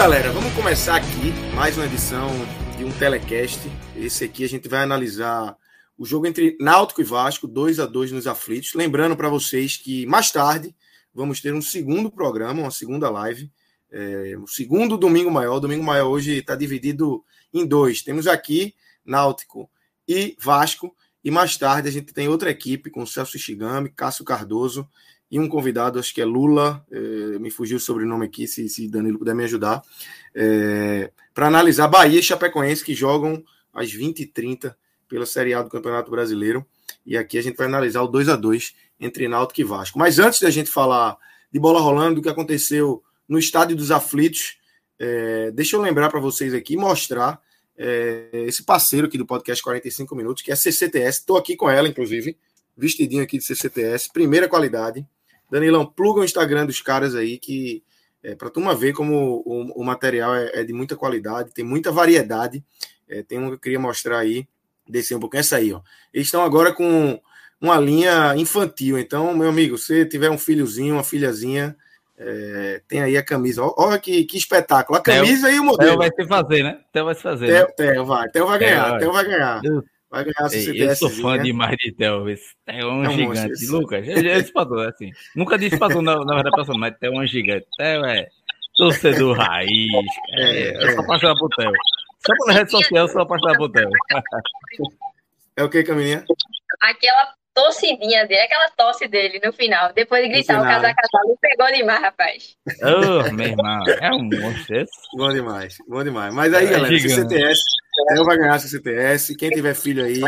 Galera, vamos começar aqui mais uma edição de um telecast. Esse aqui a gente vai analisar o jogo entre Náutico e Vasco, 2 a 2 nos aflitos. Lembrando para vocês que mais tarde vamos ter um segundo programa, uma segunda live, é, o segundo domingo maior. O domingo maior hoje está dividido em dois. Temos aqui Náutico e Vasco. E mais tarde a gente tem outra equipe com Celso Ishigami, Cássio Cardoso e um convidado, acho que é Lula, é, me fugiu o sobrenome aqui, se, se Danilo puder me ajudar, é, para analisar Bahia e Chapecoense, que jogam às 20h30 pela Série A do Campeonato Brasileiro. E aqui a gente vai analisar o 2 a 2 entre Náutico e Vasco. Mas antes da gente falar de bola rolando, do que aconteceu no Estádio dos Aflitos, é, deixa eu lembrar para vocês aqui, mostrar é, esse parceiro aqui do podcast 45 Minutos, que é a CCTS. Estou aqui com ela, inclusive, vestidinho aqui de CCTS, primeira qualidade. Danilão, pluga o Instagram dos caras aí, que é, para turma ver como o, o material é, é, de muita qualidade, tem muita variedade. É, tem um que eu queria mostrar aí, descer um pouquinho, essa aí, ó. Eles estão agora com uma linha infantil. Então, meu amigo, se tiver um filhozinho, uma filhazinha, é, tem aí a camisa. Olha que, que espetáculo. A camisa Theo, e o modelo. Theo vai se fazer, né? Theo vai se fazer. Theo, né? Theo vai. Theo vai ganhar. Theo vai ganhar. Vai ganhar a Ei, Eu sou fã demais de Theo. Theo é um, é um gigante. Monstro. Lucas, eu, eu disse pra tu, assim. Nunca disse pra tu, na, na verdade, pessoa, mas Theo é um gigante. Theo é torcedor raiz. É, é, eu sou apaixonado por Theo. Só pela rede social, eu sou apaixonado por Theo. É o que, Camilinha? Aquela torcidinha dele, aquela tosse dele no final, depois de gritar o casal casal, pegou demais, rapaz. Ô, oh, meu irmão, é um monstro Bom demais, bom demais. Mas aí, é galera, gigante. CCTS, eu vai ganhar a CCTS. Quem tiver filho aí,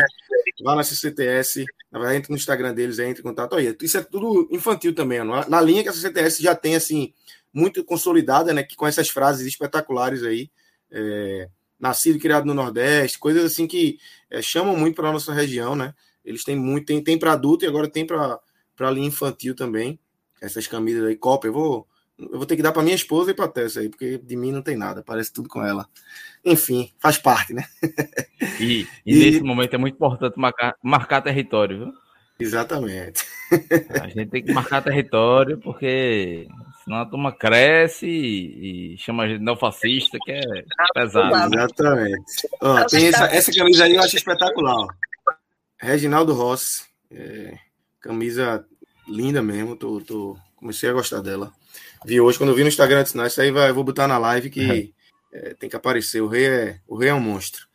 vá na CCTS. Na verdade, entra no Instagram deles, aí, entra em contato. Olha, isso é tudo infantil também, não? Na linha que a CCTS já tem, assim, muito consolidada, né? Que com essas frases espetaculares aí. É, nascido e criado no Nordeste, coisas assim que é, chamam muito para a nossa região, né? Eles têm muito, tem, tem para adulto e agora tem para linha infantil também. Essas camisas aí, cópia. Eu vou, eu vou ter que dar para minha esposa e para Tessa aí, porque de mim não tem nada, parece tudo com ela. Enfim, faz parte, né? E, e, e nesse momento é muito importante marcar, marcar território, viu? Exatamente. A gente tem que marcar território, porque senão a turma cresce e, e chama a gente neofascista, que é pesado. Exatamente. Ó, tem essa, essa camisa aí eu acho espetacular. Ó. Reginaldo Rossi. É, camisa linda mesmo. Tô, tô, comecei a gostar dela. Vi hoje, quando eu vi no Instagram, disse, não, isso aí vai, vou botar na live que é, tem que aparecer. O rei, é, o rei é um monstro.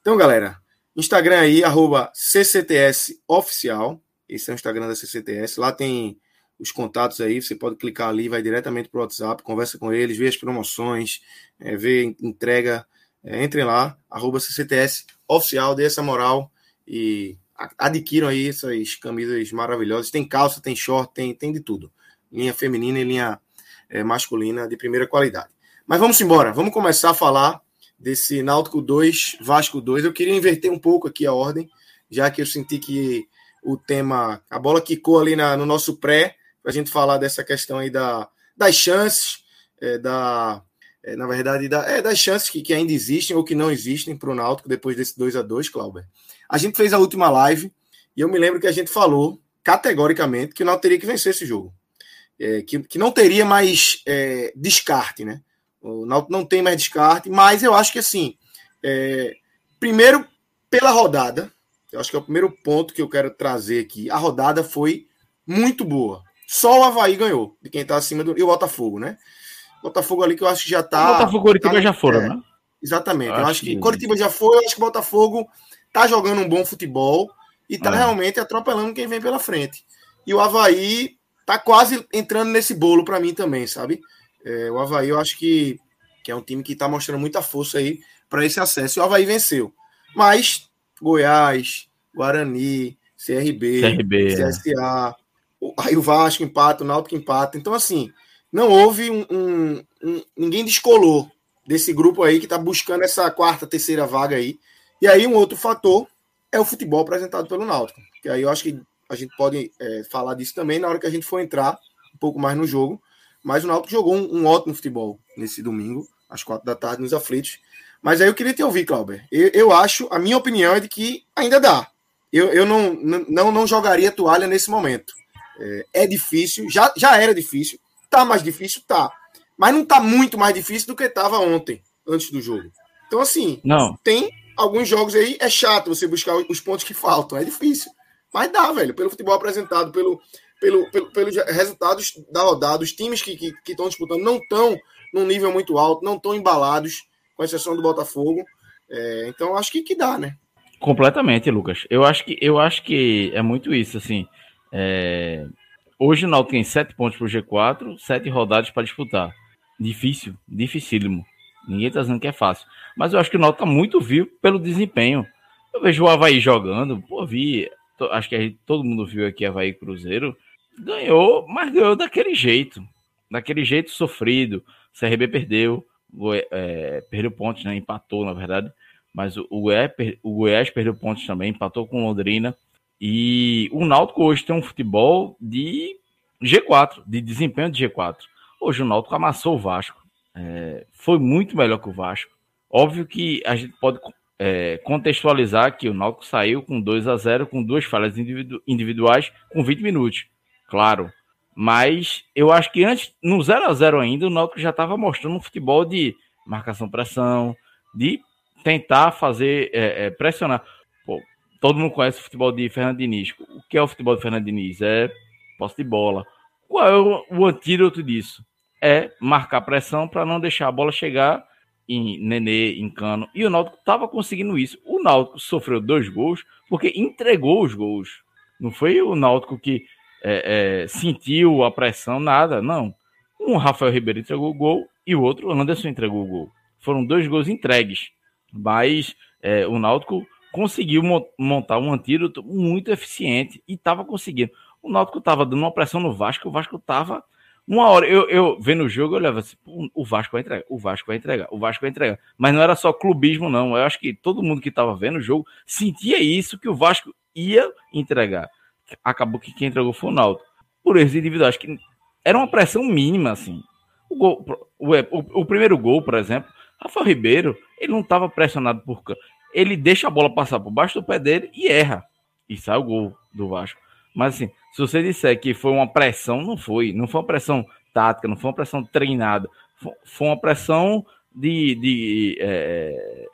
Então, galera, Instagram aí, arroba CCTS Oficial. Esse é o Instagram da CCTS. Lá tem os contatos aí, você pode clicar ali, vai diretamente para o WhatsApp, conversa com eles, vê as promoções, é, vê entrega. É, entrem lá, arroba CCTS Oficial, dê essa moral e adquiram aí essas camisas maravilhosas. Tem calça, tem short, tem, tem de tudo. Linha feminina e linha é, masculina de primeira qualidade. Mas vamos embora, vamos começar a falar desse Náutico 2, Vasco 2. Eu queria inverter um pouco aqui a ordem, já que eu senti que o tema, a bola quicou ali na, no nosso pré, para a gente falar dessa questão aí da, das chances, é, da, é, na verdade, da, é, das chances que, que ainda existem ou que não existem para o Náutico depois desse 2 a 2 Clauber. A gente fez a última live e eu me lembro que a gente falou categoricamente que o Náutico teria que vencer esse jogo. É, que, que não teria mais é, descarte, né? O Náutico não tem mais descarte, mas eu acho que assim, é, primeiro pela rodada, eu acho que é o primeiro ponto que eu quero trazer aqui. A rodada foi muito boa. Só o Havaí ganhou, de quem está acima do. E o Botafogo, né? Botafogo ali que eu acho que já está. Botafogo e Curitiba tá, já foram, é, né? Exatamente. Acho eu acho que, que Curitiba já foi, eu acho que o Botafogo tá jogando um bom futebol e tá é. realmente atropelando quem vem pela frente. E o Havaí tá quase entrando nesse bolo para mim também, sabe? É, o Havaí eu acho que, que é um time que está mostrando muita força aí para esse acesso. E o Havaí venceu. Mas Goiás, Guarani, CRB, CRB CSA, é. aí o Vasco empata, o Náutico empata. Então, assim, não houve um, um, um ninguém descolou desse grupo aí que está buscando essa quarta, terceira vaga aí. E aí um outro fator é o futebol apresentado pelo Náutico. Que aí eu acho que a gente pode é, falar disso também na hora que a gente for entrar um pouco mais no jogo. Mas o Náutico jogou um, um ótimo futebol nesse domingo, às quatro da tarde, nos aflitos. Mas aí eu queria te ouvir, Clauber. Eu, eu acho, a minha opinião é de que ainda dá. Eu, eu não, não, não jogaria toalha nesse momento. É, é difícil, já, já era difícil. Tá mais difícil? Tá. Mas não tá muito mais difícil do que estava ontem, antes do jogo. Então, assim, não. tem alguns jogos aí, é chato você buscar os pontos que faltam, é difícil. Mas dá, velho, pelo futebol apresentado, pelo, pelo, pelo, pelos resultados da rodada, os times que estão que, que disputando não estão num nível muito alto, não estão embalados, com exceção do Botafogo. É, então, acho que, que dá, né? Completamente, Lucas. Eu acho que, eu acho que é muito isso, assim. É... Hoje o Náutico tem sete pontos para o G4, sete rodadas para disputar. Difícil, dificílimo. Ninguém está dizendo que é fácil. Mas eu acho que o Náutico está muito vivo pelo desempenho. Eu vejo o Havaí jogando, pô, vi acho que todo mundo viu aqui Havaí Cruzeiro, ganhou, mas ganhou daquele jeito. Daquele jeito sofrido. CRB perdeu, é, perdeu pontos, né? Empatou, na verdade. Mas o, o, Goiás, o Goiás perdeu pontos também, empatou com Londrina. E o Náutico hoje tem um futebol de G4, de desempenho de G4. Hoje o Náutico amassou o Vasco. É, foi muito melhor que o Vasco. Óbvio que a gente pode é, contextualizar que o Náutico saiu com 2 a 0 com duas falhas individu individuais com 20 minutos, claro. Mas eu acho que antes, no 0 a 0 ainda, o Náutico já estava mostrando um futebol de marcação-pressão, de tentar fazer, é, é, pressionar. Pô, todo mundo conhece o futebol de Fernando Diniz. O que é o futebol de Fernando Diniz? É posse de bola. Qual é o, o antídoto disso? É marcar pressão para não deixar a bola chegar em Nenê, em Cano, e o Náutico estava conseguindo isso. O Náutico sofreu dois gols porque entregou os gols. Não foi o Náutico que é, é, sentiu a pressão, nada, não. Um Rafael Ribeiro entregou o gol e o outro, Anderson, entregou o gol. Foram dois gols entregues, mas é, o Náutico conseguiu montar um antídoto muito eficiente e estava conseguindo. O Náutico estava dando uma pressão no Vasco, o Vasco estava uma hora, eu, eu vendo o jogo, eu olhava assim, o Vasco vai entregar, o Vasco vai entregar, o Vasco vai entregar. Mas não era só clubismo, não. Eu acho que todo mundo que estava vendo o jogo sentia isso, que o Vasco ia entregar. Acabou que quem entregou foi o Naldo. Por erros individuais, que era uma pressão mínima, assim. O, gol, o, o, o primeiro gol, por exemplo, Rafael Ribeiro, ele não estava pressionado por. Ele deixa a bola passar por baixo do pé dele e erra. E sai o gol do Vasco. Mas assim, se você disser que foi uma pressão, não foi. Não foi uma pressão tática, não foi uma pressão treinada. Foi uma pressão de. de é...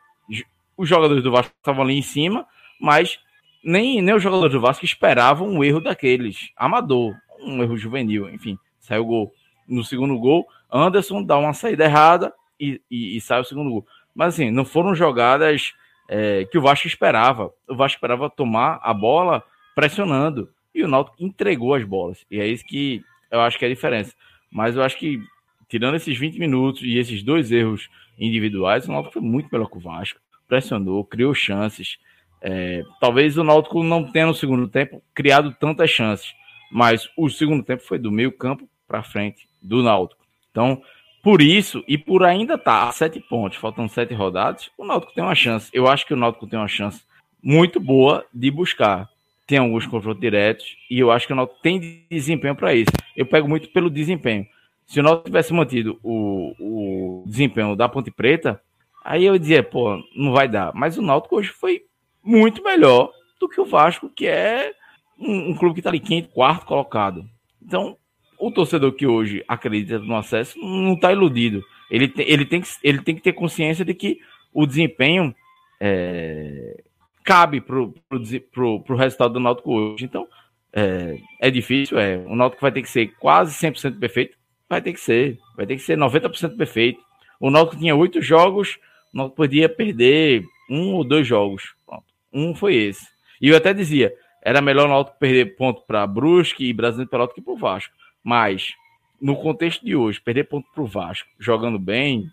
Os jogadores do Vasco estavam ali em cima, mas nem, nem os jogadores do Vasco esperavam um erro daqueles. Amador, um erro juvenil, enfim, saiu o gol. No segundo gol, Anderson dá uma saída errada e, e, e sai o segundo gol. Mas assim, não foram jogadas é, que o Vasco esperava. O Vasco esperava tomar a bola pressionando. E o Náutico entregou as bolas. E é isso que eu acho que é a diferença. Mas eu acho que, tirando esses 20 minutos e esses dois erros individuais, o Náutico foi muito melhor que o Vasco. Pressionou, criou chances. É, talvez o Náutico não tenha no segundo tempo criado tantas chances. Mas o segundo tempo foi do meio campo para frente do Náutico. Então, por isso, e por ainda estar tá a sete pontos, faltam sete rodadas, o Náutico tem uma chance. Eu acho que o Náutico tem uma chance muito boa de buscar tem alguns confrontos diretos e eu acho que o Náutico tem desempenho para isso. Eu pego muito pelo desempenho. Se o Náutico tivesse mantido o, o desempenho da Ponte Preta, aí eu dizia, pô, não vai dar. Mas o Náutico hoje foi muito melhor do que o Vasco, que é um, um clube que está ali quinto, quarto colocado. Então, o torcedor que hoje acredita no acesso não está iludido. Ele tem, ele, tem que, ele tem que ter consciência de que o desempenho é, cabe pro, pro, pro, pro resultado do Náutico hoje. Então, é, é difícil, é. O Náutico vai ter que ser quase 100% perfeito. Vai ter que ser. Vai ter que ser 90% perfeito. O Náutico tinha oito jogos, o Náutico podia perder um ou dois jogos. Pronto. Um foi esse. E eu até dizia, Era melhor o Náutico perder ponto para Brusque e Brasileiro Pelotas que para o Vasco. Mas, no contexto de hoje, perder ponto para o Vasco, jogando bem,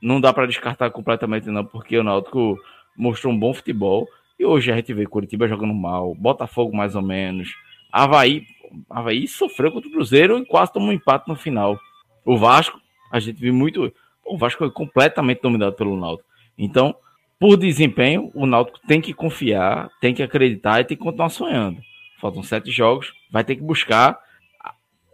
não dá para descartar completamente não, porque o Náutico mostrou um bom futebol. E hoje a gente vê Curitiba jogando mal, Botafogo mais ou menos, Havaí, Havaí sofreu contra o Cruzeiro e quase tomou um empate no final. O Vasco, a gente viu muito. O Vasco foi completamente dominado pelo Náutico. Então, por desempenho, o Náutico tem que confiar, tem que acreditar e tem que continuar sonhando. Faltam sete jogos, vai ter que buscar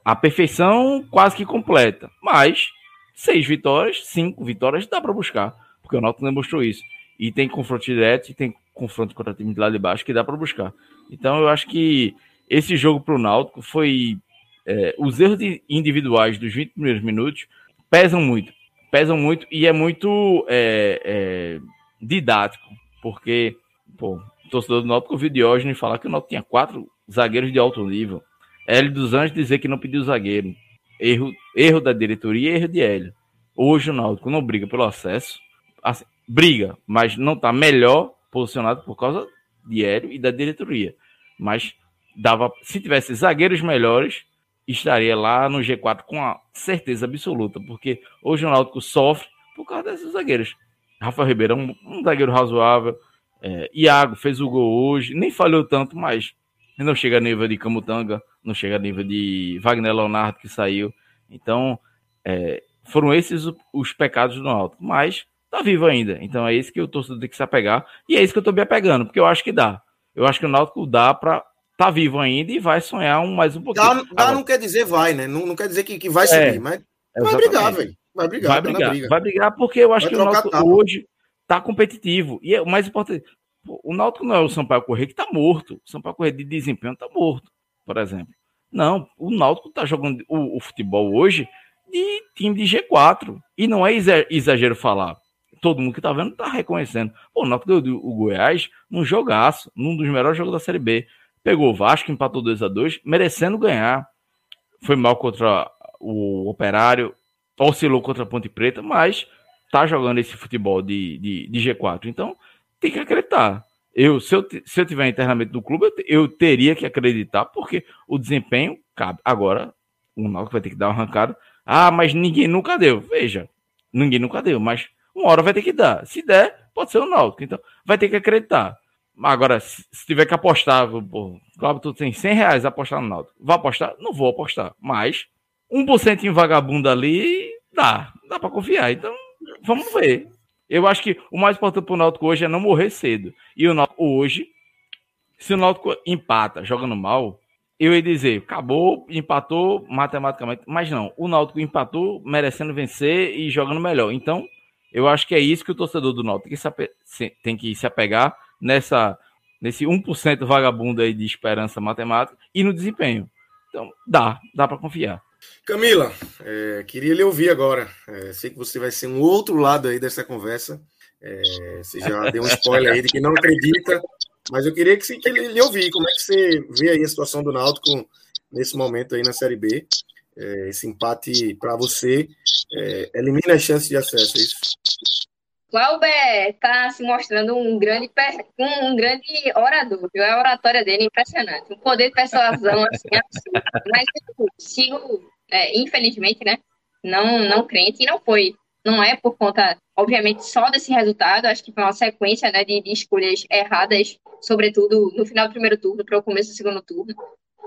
a perfeição quase que completa. Mas seis vitórias, cinco vitórias dá para buscar, porque o Náutico demonstrou isso. E tem confronto direto e tem confronto contra time de lá de baixo que dá para buscar. Então eu acho que esse jogo para o Náutico foi. É, os erros individuais dos 20 primeiros minutos pesam muito. Pesam muito e é muito é, é, didático, porque pô, o torcedor do Náutico ouviu Diógenes falar que o Náutico tinha quatro zagueiros de alto nível. Hélio dos Anjos dizer que não pediu zagueiro. Erro, erro da diretoria erro de Hélio. Hoje o Náutico não briga pelo acesso. Assim, briga, mas não está melhor posicionado por causa de Hélio e da diretoria. Mas dava, se tivesse zagueiros melhores, estaria lá no G4 com a certeza absoluta, porque hoje o Náutico sofre por causa desses zagueiros. Rafa Ribeiro é um, um zagueiro razoável, é, Iago fez o gol hoje, nem falhou tanto, mas não chega a nível de Camutanga, não chega a nível de Wagner Leonardo que saiu. Então, é, foram esses os, os pecados do Náutico, mas tá vivo ainda. Então é isso que o torcedor tem que se apegar e é isso que eu tô me apegando, porque eu acho que dá. Eu acho que o Náutico dá para tá vivo ainda e vai sonhar um, mais um pouquinho. Dá, dá Agora, não quer dizer vai, né? Não, não quer dizer que, que vai subir, é, mas vai brigar, velho. Vai brigar, vai brigar, briga. vai brigar porque eu acho vai que o Náutico hoje tá competitivo. E é o mais importante, o Náutico não é o Sampaio Correia que tá morto. O Sampaio Correia de desempenho tá morto, por exemplo. Não, o Náutico tá jogando o, o futebol hoje de time de G4. E não é exagero falar. Todo mundo que tá vendo tá reconhecendo. Pô, o Náutico deu o Goiás num jogaço, num dos melhores jogos da Série B. Pegou o Vasco, empatou 2 a 2 merecendo ganhar. Foi mal contra o Operário, oscilou contra a Ponte Preta, mas tá jogando esse futebol de, de, de G4. Então, tem que acreditar. Eu, se, eu, se eu tiver internamente no clube, eu, eu, teria que acreditar, porque o desempenho cabe. Agora, o Náutico vai ter que dar uma arrancada. Ah, mas ninguém nunca deu. Veja, ninguém nunca deu, mas uma hora vai ter que dar. Se der, pode ser o Náutico. Então, vai ter que acreditar. Agora, se, tiver que apostar, pô, claro, tu tem 100 reais apostar no Náutico. Vai apostar? Não vou apostar. Mas 1% em vagabundo ali, dá. Dá para confiar. Então, vamos ver. Eu acho que o mais importante pro Náutico hoje é não morrer cedo. E o Náutico hoje, se o Náutico empata jogando mal, eu ia dizer, acabou, empatou matematicamente. Mas não, o Náutico empatou merecendo vencer e jogando melhor. Então, eu acho que é isso que o torcedor do Náutico tem que se apegar nessa nesse 1% vagabundo aí de esperança matemática e no desempenho. Então, dá, dá para confiar. Camila, é, queria lhe ouvir agora. É, sei que você vai ser um outro lado aí dessa conversa. É, você já deu um spoiler aí de que não acredita, mas eu queria que, você, que ele lhe ouvir. Como é que você vê aí a situação do Náutico nesse momento aí na Série B? É, esse empate para você é, elimina as chances de acesso, é isso? Glauber está se mostrando um grande, um grande orador, viu? A oratória dele é impressionante. Um poder de persuasão assim, absurdo. Mas eu sigo, é, infelizmente, né? Não, não crente, e não foi. Não é por conta, obviamente, só desse resultado. Acho que foi uma sequência né, de, de escolhas erradas, sobretudo no final do primeiro turno para o começo do segundo turno.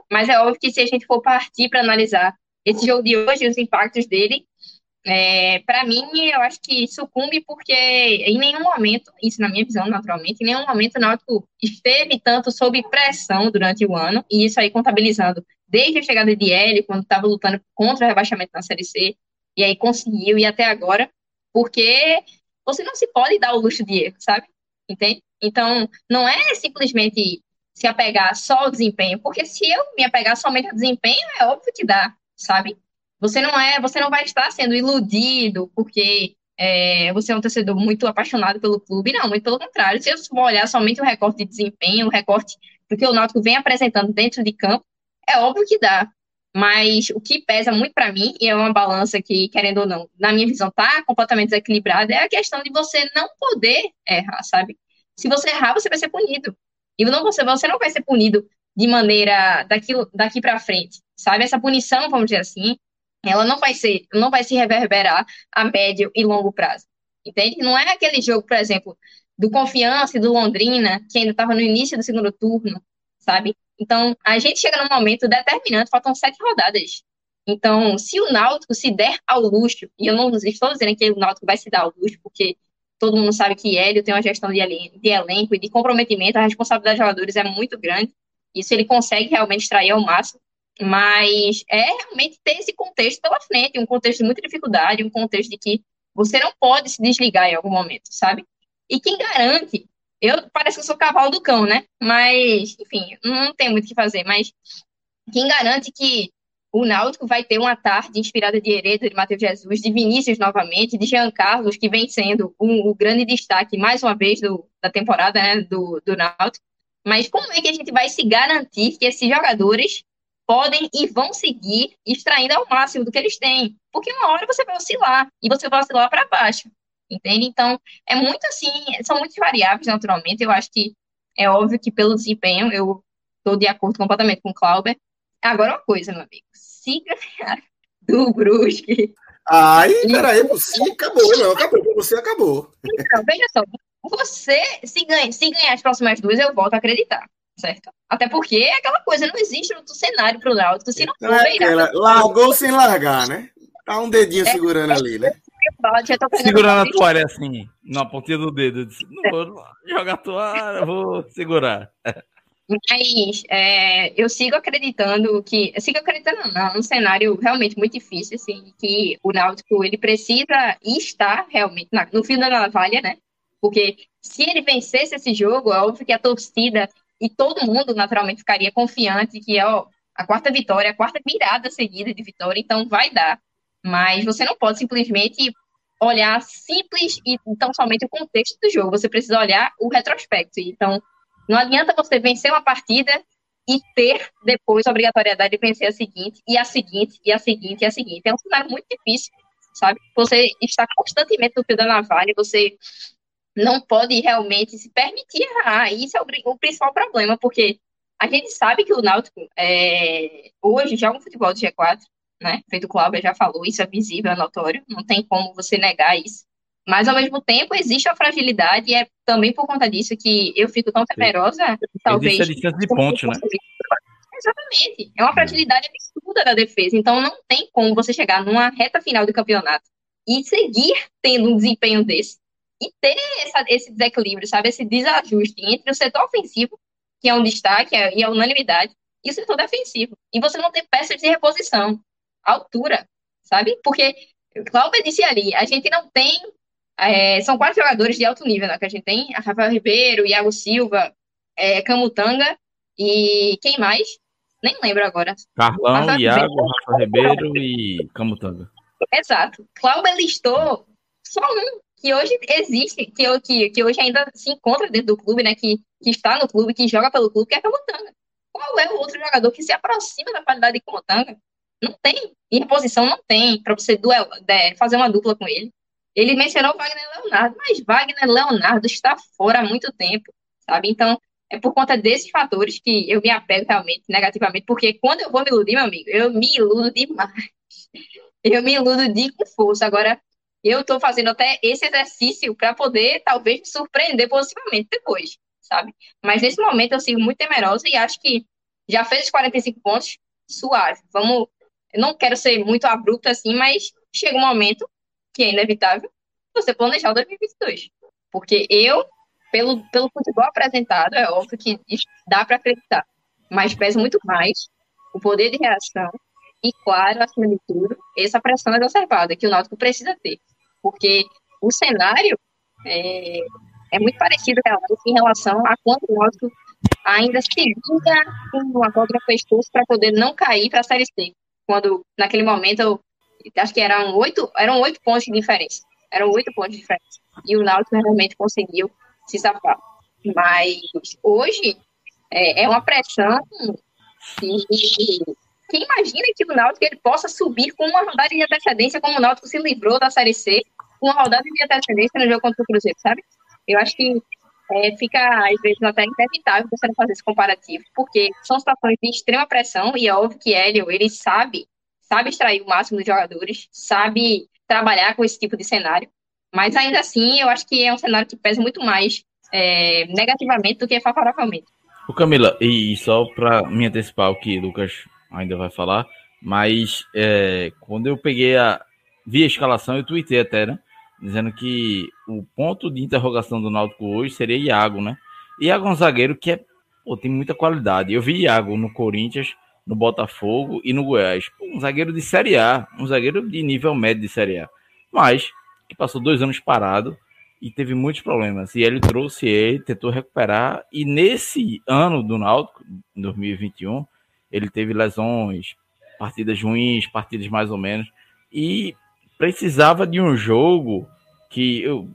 Mas é óbvio que se a gente for partir para analisar esse jogo de hoje, os impactos dele, é, para mim, eu acho que sucumbe porque em nenhum momento, isso na minha visão, naturalmente, em nenhum momento o Náutico esteve tanto sob pressão durante o ano, e isso aí contabilizando desde a chegada de L, quando estava lutando contra o rebaixamento na Série C, e aí conseguiu ir até agora, porque você não se pode dar o luxo de erro, sabe? Entende? Então, não é simplesmente se apegar só ao desempenho, porque se eu me apegar somente ao desempenho, é óbvio que dá, sabe? Você não é, você não vai estar sendo iludido porque é, você é um torcedor muito apaixonado pelo clube, não, muito pelo contrário. Se eu for olhar somente o recorte de desempenho, o recorte do que o Náutico vem apresentando dentro de campo, é óbvio que dá. Mas o que pesa muito para mim, e é uma balança que, querendo ou não, na minha visão, tá completamente desequilibrada, é a questão de você não poder errar, sabe? Se você errar, você vai ser punido. E não, você, você não vai ser punido de maneira daqui, daqui para frente, sabe? Essa punição, vamos dizer assim, ela não vai ser, não vai se reverberar a médio e longo prazo, entende? Não é aquele jogo, por exemplo, do Confiança e do Londrina, que ainda estava no início do segundo turno, sabe? Então, a gente chega num momento determinante, faltam sete rodadas. Então, se o Náutico se der ao luxo, e eu não estou dizendo que o Náutico vai se dar ao luxo, porque todo mundo sabe que Hélio tem uma gestão de, elenco e de comprometimento, a responsabilidade dos jogadores é muito grande, isso ele consegue realmente extrair ao máximo, mas é realmente ter esse contexto pela frente, um contexto de muita dificuldade, um contexto de que você não pode se desligar em algum momento, sabe? E quem garante, eu parece que eu sou cavalo do cão, né? Mas, enfim, não tem muito o que fazer, mas quem garante que o Náutico vai ter uma tarde inspirada de Heredo, de Matheus Jesus, de Vinícius novamente, de Jean Carlos, que vem sendo um, o grande destaque, mais uma vez, do, da temporada né, do, do Náutico. Mas como é que a gente vai se garantir que esses jogadores podem e vão seguir extraindo ao máximo do que eles têm? Porque uma hora você vai oscilar, e você vai oscilar para baixo, entende? Então, é muito assim, são muitas variáveis, naturalmente. Eu acho que é óbvio que pelo desempenho, eu estou de acordo completamente com o Clauber. Agora, uma coisa, meu amigo, se ganhar do Brusque. Ai, peraí, você acabou, não, acabou, você acabou. Então, veja só, você, se ganha, se ganhar as próximas duas, eu volto a acreditar, certo? Até porque é aquela coisa, não existe outro cenário pro Náutico se não for é aquela, Largou sem largar, né? Tá um dedinho é, segurando é, ali, né? Segurando a toalha assim, na pontinha do dedo. Não vou jogar a toalha, vou segurar. Mas é, eu sigo acreditando que. Eu sigo acreditando, não, é um cenário realmente muito difícil, assim, que o Náutico ele precisa estar realmente na, no fio da navalha, né? Porque se ele vencesse esse jogo, é óbvio que a torcida e todo mundo naturalmente ficaria confiante que, ó, a quarta vitória, a quarta virada seguida de vitória, então vai dar. Mas você não pode simplesmente olhar simples e tão somente o contexto do jogo, você precisa olhar o retrospecto. Então, não adianta você vencer uma partida e ter depois a obrigatoriedade de vencer a seguinte, e a seguinte, e a seguinte, e a seguinte. É um cenário muito difícil, sabe? Você está constantemente no fio da navalha, você não pode realmente se permitir errar. Isso é o, o principal problema, porque a gente sabe que o Náutico é, hoje joga um futebol de G4, né? Feito o Cláudio já falou, isso é visível, é notório, não tem como você negar isso. Mas, ao mesmo tempo, existe a fragilidade, e é também por conta disso que eu fico tão temerosa, talvez. Existe a distância de ponte, né? Exatamente. É uma fragilidade absurda da defesa. Então, não tem como você chegar numa reta final do campeonato e seguir tendo um desempenho desse. E ter essa, esse desequilíbrio, sabe? Esse desajuste entre o setor ofensivo, que é um destaque é, e a unanimidade, e o setor defensivo. E você não tem peças de reposição, altura, sabe? Porque, Cláudio disse ali, a gente não tem é, são quatro jogadores de alto nível, né? Que a gente tem a Rafael Ribeiro, Iago Silva, é, Camutanga e quem mais? Nem lembro agora. Carlão, Rafael Iago, Ribeiro, Rafael Ribeiro e Camutanga. Exato. Cláudio listou só um que hoje existe, que, que, que hoje ainda se encontra dentro do clube, né? Que, que está no clube, que joga pelo clube, que é Camutanga. Qual é o outro jogador que se aproxima da qualidade de Camutanga? Não tem. Em reposição não tem para você duel, fazer uma dupla com ele. Ele mencionou Wagner Leonardo, mas Wagner Leonardo está fora há muito tempo, sabe? Então, é por conta desses fatores que eu me apego realmente negativamente, porque quando eu vou me iludir, meu amigo, eu me iludo demais. Eu me iludo de com força. Agora, eu estou fazendo até esse exercício para poder, talvez, me surpreender positivamente depois, sabe? Mas nesse momento eu sigo muito temerosa e acho que já fez os 45 pontos, suave. Vamos. Eu não quero ser muito abrupto assim, mas chega um momento que é inevitável, você planejar o 2022. Porque eu, pelo, pelo futebol apresentado, é óbvio que dá para acreditar, mas pesa muito mais o poder de reação e, claro, acima de tudo, essa pressão exacerbada que o Náutico precisa ter. Porque o cenário é, é muito parecido em relação a quanto o Náutico ainda seguia com uma contra pescoço para poder não cair para a Série C. Quando, naquele momento, acho que eram oito, eram oito pontos de diferença. Eram oito pontos de diferença. E o Náutico realmente conseguiu se safar. Mas hoje é, é uma pressão que, quem imagina que o Náutico ele possa subir com uma rodada de antecedência, como o Náutico se livrou da Série C, com uma rodada de antecedência no jogo contra o Cruzeiro, sabe? Eu acho que é, fica às vezes até inevitável você fazer esse comparativo, porque são situações de extrema pressão e é óbvio que Hélio, ele sabe, sabe extrair o máximo dos jogadores, sabe trabalhar com esse tipo de cenário, mas ainda assim eu acho que é um cenário que pesa muito mais é, negativamente do que favoravelmente. O Camila, e só para me antecipar o que Lucas ainda vai falar, mas é, quando eu peguei a. vi a escalação, eu tuitei até, né? Dizendo que o ponto de interrogação do Náutico hoje seria Iago, né? Iago é um zagueiro que é, pô, tem muita qualidade. Eu vi Iago no Corinthians, no Botafogo e no Goiás. Pô, um zagueiro de Série A, um zagueiro de nível médio de Série A. Mas que passou dois anos parado e teve muitos problemas. E ele trouxe ele, tentou recuperar. E nesse ano do Náutico, 2021, ele teve lesões, partidas ruins, partidas mais ou menos. E precisava de um jogo que eu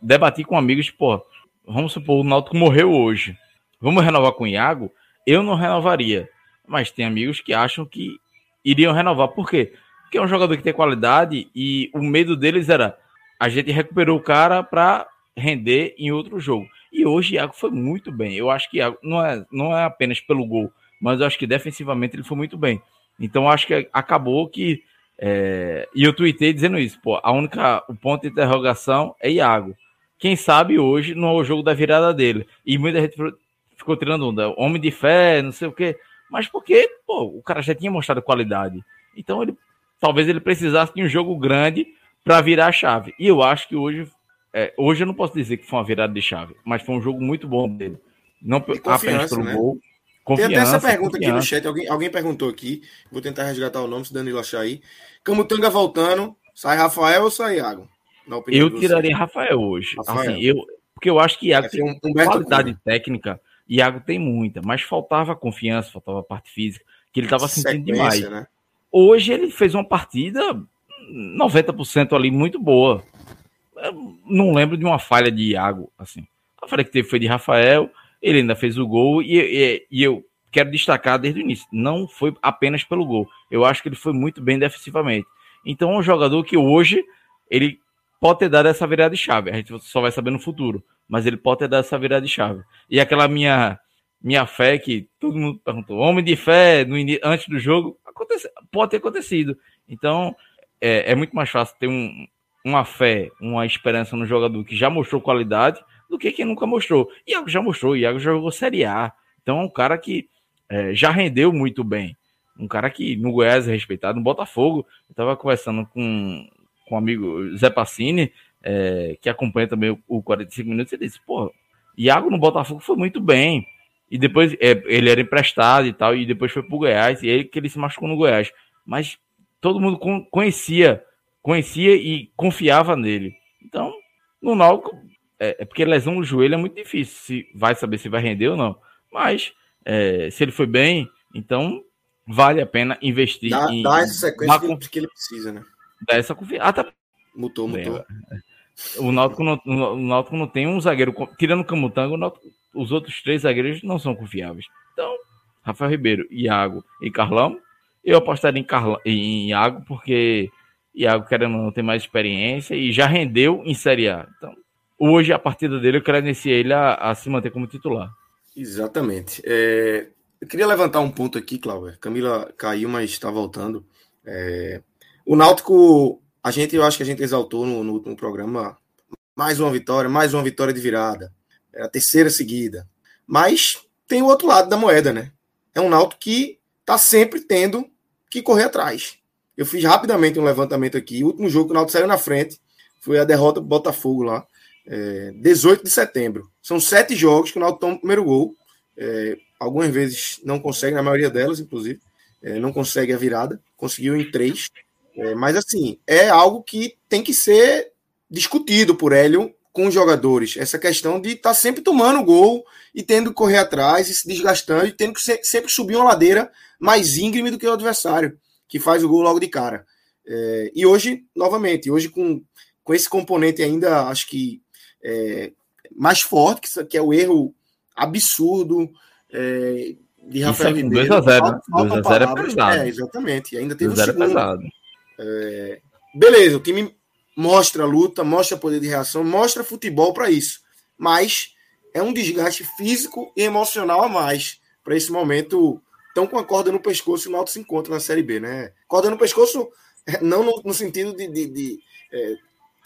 debati com amigos, pô, vamos supor, o Náutico morreu hoje. Vamos renovar com o Iago? Eu não renovaria. Mas tem amigos que acham que iriam renovar. Por quê? Porque é um jogador que tem qualidade e o medo deles era a gente recuperou o cara para render em outro jogo. E hoje Iago foi muito bem. Eu acho que Iago não é, não é apenas pelo gol, mas eu acho que defensivamente ele foi muito bem. Então acho que acabou que. É... E eu tuitei dizendo isso, pô, a única, o ponto de interrogação é Iago. Quem sabe hoje não é o jogo da virada dele. E muita gente ficou tirando onda, homem de fé, não sei o quê. Mas porque, pô, o cara já tinha mostrado qualidade. Então ele talvez ele precisasse de um jogo grande para virar a chave. E eu acho que hoje, é, hoje eu não posso dizer que foi uma virada de chave, mas foi um jogo muito bom dele. Não apenas pelo né? gol. Confiança, Tem até essa pergunta confiança. aqui no chat. Alguém, alguém perguntou aqui. Vou tentar resgatar o nome, se Danilo achar aí. Camutanga voltando. Sai Rafael ou sai Iago? Eu tiraria Rafael hoje. Rafael. Assim, eu, porque eu acho que Iago é, tem um, qualidade Cunha. técnica. Iago tem muita, mas faltava confiança, faltava parte física, que ele estava sentindo demais. Né? Hoje ele fez uma partida 90% ali muito boa. Eu não lembro de uma falha de Iago, assim. A falha que teve foi de Rafael, ele ainda fez o gol e, e, e, eu quero destacar desde o início, não foi apenas pelo gol. Eu acho que ele foi muito bem defensivamente. Então é um jogador que hoje ele pode ter dado essa virada de chave. A gente só vai saber no futuro, mas ele pode ter dado essa virada de chave. E aquela minha minha fé que todo mundo perguntou, homem de fé no antes do jogo, acontece, pode ter acontecido. Então, é, é muito mais fácil ter um, uma fé, uma esperança no jogador que já mostrou qualidade do que quem nunca mostrou. Iago já mostrou, Iago já jogou Série A. Então é um cara que é, já rendeu muito bem. Um cara que no Goiás é respeitado, no Botafogo. Eu estava conversando com, com um amigo Zé Passini, é, que acompanha também o, 45 Minutos, ele disse, pô, Iago no Botafogo foi muito bem. E depois é, ele era emprestado e tal, e depois foi pro Goiás, e aí que ele se machucou no Goiás. Mas todo mundo conhecia, conhecia e confiava nele. Então, no Náutico, é, é, porque lesão no joelho é muito difícil, se vai saber se vai render ou não. Mas é, se ele foi bem, então vale a pena investir dá, em. Dá essa sequência uma, que ele precisa, né? Dá essa confiança. Ah, tá. Mutou, mutou. O Náutico, não, o Náutico não tem um zagueiro, tirando o Camutango, o os outros três zagueiros não são confiáveis. Então, Rafael Ribeiro, Iago e Carlão, eu apostaria em, Carla, em Iago, porque Iago, querendo não, ter mais experiência e já rendeu em Série A. Então, hoje a partida dele eu credenciei ele a, a, se manter como titular. Exatamente. É, eu queria levantar um ponto aqui, Cláudio. Camila caiu, mas está voltando. É, o Náutico, a gente, eu acho que a gente exaltou no, no último programa mais uma vitória, mais uma vitória de virada. É a terceira seguida. Mas tem o outro lado da moeda, né? É um Náutico que está sempre tendo que correr atrás. Eu fiz rapidamente um levantamento aqui. O último jogo que o Náutico saiu na frente foi a derrota do Botafogo lá, é, 18 de setembro. São sete jogos que o Náutico toma o primeiro gol. É, algumas vezes não consegue, na maioria delas, inclusive, é, não consegue a virada. Conseguiu em três. É, mas, assim, é algo que tem que ser discutido por Hélio com os jogadores. Essa questão de estar tá sempre tomando gol e tendo que correr atrás e se desgastando e tendo que sempre subir uma ladeira mais íngreme do que o adversário, que faz o gol logo de cara. É, e hoje, novamente, hoje com, com esse componente ainda, acho que é, mais forte, que, que é o erro absurdo é, de Rafael Isso é Ribeiro. 2x0, 2x0 é pesado. É, exatamente. Ainda teve o segundo. É pesado. É, beleza, o time mostra luta, mostra poder de reação, mostra futebol para isso. Mas é um desgaste físico e emocional a mais para esse momento tão com a corda no pescoço e o Náutico se encontra na Série B, né? Corda no pescoço, não no, no sentido de, de, de é,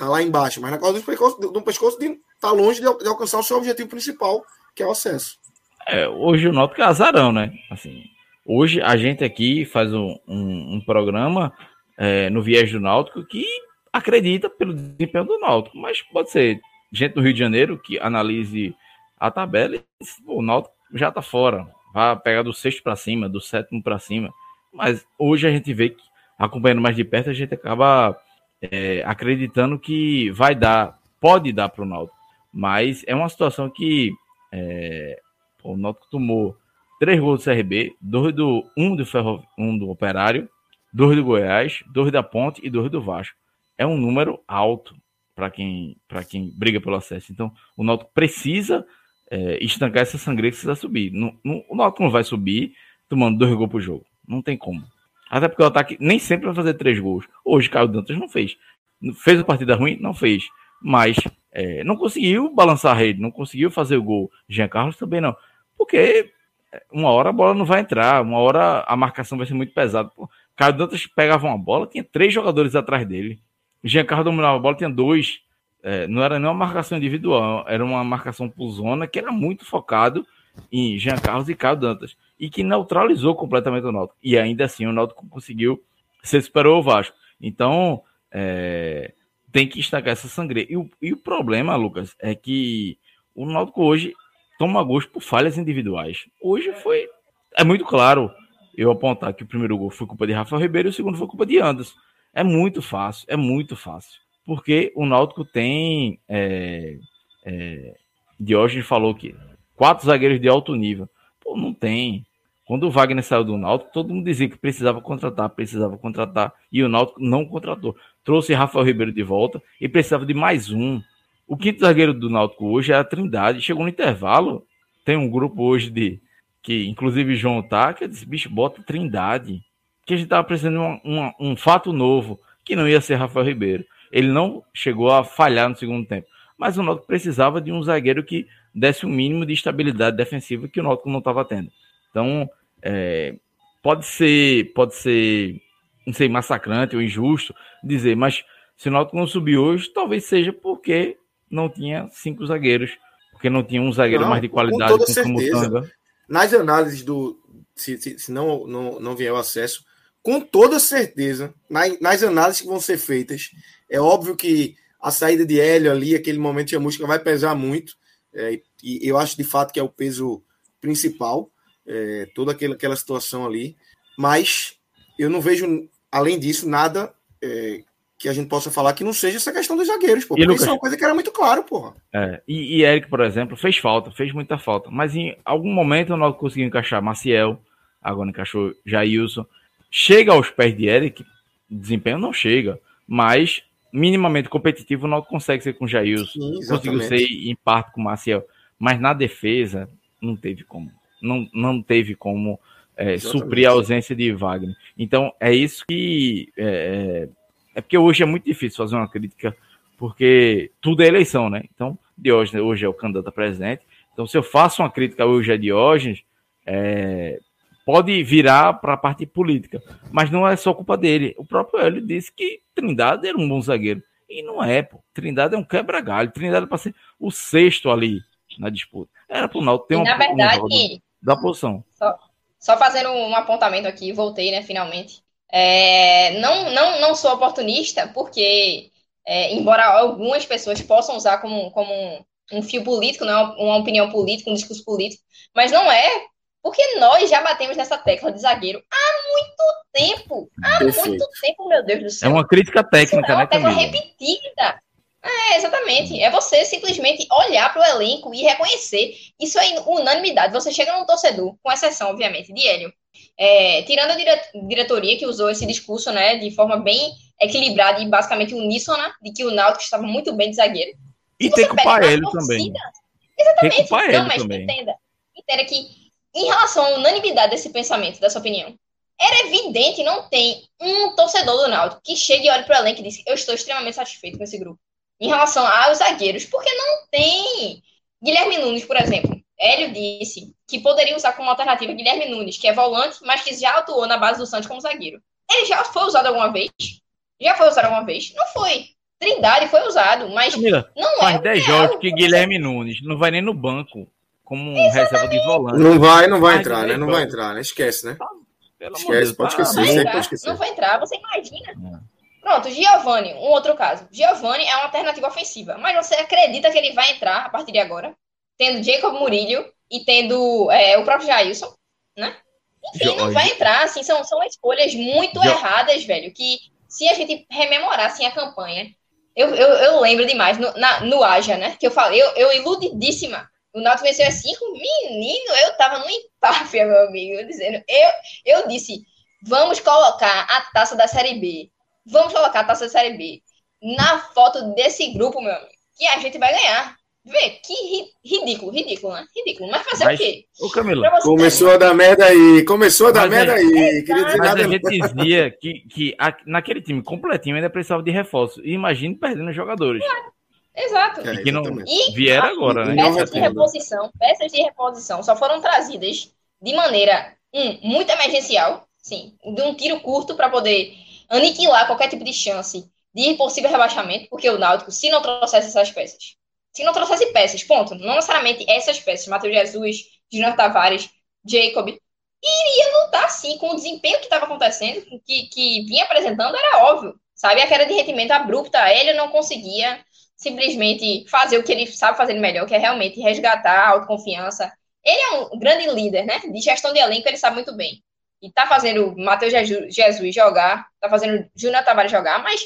tá lá embaixo, mas na corda do pescoço, do pescoço de tá longe de, de, alcançar o seu objetivo principal, que é o acesso. É, hoje o Náutico é azarão, né? Assim, hoje a gente aqui faz um, um, um programa é, no viés do Náutico que acredita pelo desempenho do Náutico, mas pode ser gente do Rio de Janeiro que analise a tabela e o Náutico já tá fora, vai pegar do sexto para cima, do sétimo para cima, mas hoje a gente vê que acompanhando mais de perto a gente acaba é, acreditando que vai dar, pode dar para o Náutico, mas é uma situação que é, o Náutico tomou três gols do CRB, dois do um do Ferro, um do Operário, dois do Goiás, dois da Ponte e dois do Vasco. É um número alto para quem para quem briga pelo acesso. Então, o Náutico precisa é, estancar essa sangria que precisa subir. No, no, o Náutico não vai subir tomando dois gols por jogo. Não tem como. Até porque o ataque nem sempre vai fazer três gols. Hoje, Caio Dantas não fez. Fez uma partida ruim? Não fez. Mas é, não conseguiu balançar a rede, não conseguiu fazer o gol. Jean Carlos também não. Porque é, uma hora a bola não vai entrar, uma hora a marcação vai ser muito pesada. Pô, Caio Dantas pegava uma bola, tinha três jogadores atrás dele. Jean Carlos dominava a bola, tinha dois. É, não era nem uma marcação individual, era uma marcação por zona que era muito focado em Jean Carlos e Caio Dantas e que neutralizou completamente o Náutico. E ainda assim o Náutico conseguiu, se superou o Vasco. Então, é, tem que estancar essa sangria. E o, e o problema, Lucas, é que o Náutico hoje toma gosto por falhas individuais. Hoje foi. É muito claro eu apontar que o primeiro gol foi culpa de Rafael Ribeiro e o segundo foi culpa de Anderson. É muito fácil, é muito fácil. Porque o Náutico tem. É, é, Diógenes falou que quatro zagueiros de alto nível. Pô, não tem. Quando o Wagner saiu do Náutico, todo mundo dizia que precisava contratar, precisava contratar, e o Náutico não contratou. Trouxe Rafael Ribeiro de volta e precisava de mais um. O quinto zagueiro do Náutico hoje é a Trindade. Chegou no intervalo, tem um grupo hoje de que inclusive João tá, que disse, bicho, bota Trindade. Que a gente tava precisando de um, um fato novo, que não ia ser Rafael Ribeiro. Ele não chegou a falhar no segundo tempo. Mas o Náutico precisava de um zagueiro que desse o um mínimo de estabilidade defensiva que o Náutico não estava tendo. Então, é, pode ser, pode ser, não sei, massacrante ou injusto dizer, mas se o Náutico não subiu hoje, talvez seja porque não tinha cinco zagueiros, porque não tinha um zagueiro não, mais de qualidade com toda certeza. Nas análises do, se, se, se, não, não, não vier o acesso, com toda certeza, nas, nas análises que vão ser feitas, é óbvio que a saída de Hélio ali, aquele momento de música vai pesar muito, é, e eu acho de fato que é o peso principal, é, toda aquela, aquela situação ali. Mas eu não vejo, além disso, nada é, que a gente possa falar que não seja essa questão dos zagueiros, pô. Lucas, isso é uma coisa que era muito claro, porra. É, e, e Eric, por exemplo, fez falta, fez muita falta. Mas em algum momento nós conseguimos encaixar Maciel, agora encaixou Jailson. Chega aos pés de Eric, desempenho não chega, mas minimamente competitivo não consegue ser com Jailson. Sim, conseguiu ser em parte com Maciel, mas na defesa não teve como não, não teve como é, suprir a ausência de Wagner. Então, é isso que. É, é, é porque hoje é muito difícil fazer uma crítica, porque tudo é eleição, né? Então, Diógenes hoje é o candidato a presidente. Então, se eu faço uma crítica hoje a Diógenes, é, pode virar para a parte política. Mas não é só culpa dele. O próprio Hélio disse que Trindade era um bom zagueiro. E não é, pô. Trindade é um quebra-galho. Trindade é para ser o sexto ali na disputa. Era para o Náutico ter uma. Na verdade, um da posição. Só, só fazendo um apontamento aqui, voltei, né, finalmente. É, não, não, não sou oportunista, porque, é, embora algumas pessoas possam usar como, como um, um fio político, não é uma opinião política, um discurso político, mas não é porque nós já batemos nessa tecla de zagueiro há muito tempo. Há Perfeito. muito tempo, meu Deus do céu. É uma crítica técnica, é uma né, tecla repetida. É, exatamente. É você simplesmente olhar para o elenco e reconhecer. Isso é unanimidade. Você chega num torcedor, com exceção, obviamente, de Hélio. É, tirando a dire diretoria que usou esse discurso né, de forma bem equilibrada e basicamente uníssona, de que o Náutico estava muito bem de zagueiro. E tem que culpar ele também. Exatamente. Tem que Não, ele mas também. entenda. Entenda que, em relação à unanimidade desse pensamento, dessa opinião, era evidente, não tem um torcedor do Náutico que chegue e olhe para o elenco e diz: Eu estou extremamente satisfeito com esse grupo em relação aos zagueiros, porque não tem. Guilherme Nunes, por exemplo. Hélio disse que poderia usar como alternativa Guilherme Nunes, que é volante, mas que já atuou na base do Santos como zagueiro. Ele já foi usado alguma vez? Já foi usado alguma vez? Não foi. Trindade foi usado, mas não faz é. Faz 10 jogos que Guilherme Nunes não vai nem no banco como um reserva de volante. Não vai, não vai entrar, né? Não vai entrar, né? Esquece, né? Pelo Esquece, Deus, pode esquecer. Não vai, entrar, esquecer. não vai entrar, você imagina. É. Pronto, Giovanni, um outro caso. Giovanni é uma alternativa ofensiva, mas você acredita que ele vai entrar a partir de agora, tendo Jacob Murillo e tendo é, o próprio Jailson, né? Enfim, não vai entrar, assim, são, são escolhas muito erradas, velho, que se a gente rememorar, assim, a campanha, eu, eu, eu lembro demais, no, na, no Aja, né, que eu falei, eu, eu iludidíssima, o Náutico venceu as cinco, menino, eu tava no empáfia, meu amigo, dizendo, eu, eu disse, vamos colocar a taça da Série B, vamos colocar a taça da Série B na foto desse grupo, meu amigo, que a gente vai ganhar. Vê, que ri, ridículo, ridículo, né? Ridículo. Mas fazer Mas, o quê? Ô, Camilo, começou a dar merda aí, começou a dar Mas merda é, aí. Queria dizer nada a gente dizia que, que a, naquele time completinho ainda precisava de reforço. E imagine perdendo jogadores. Claro. Exato. É, e que não e, vieram agora, né? Peças de reposição, peças de reposição só foram trazidas de maneira, um, muito emergencial, sim, de um tiro curto para poder aniquilar qualquer tipo de chance de possível rebaixamento, porque o Náutico, se não trouxesse essas peças, se não trouxesse peças, ponto, não necessariamente essas peças, Matheus Jesus, Junior Tavares, Jacob, iria lutar sim com o desempenho que estava acontecendo, que, que vinha apresentando, era óbvio, sabe? A queda de rendimento abrupta, ele não conseguia simplesmente fazer o que ele sabe fazer melhor, que é realmente resgatar a autoconfiança. Ele é um grande líder, né? De gestão de elenco, ele sabe muito bem. E tá fazendo Matheus Jesus jogar, tá fazendo Júnior Tavares jogar, mas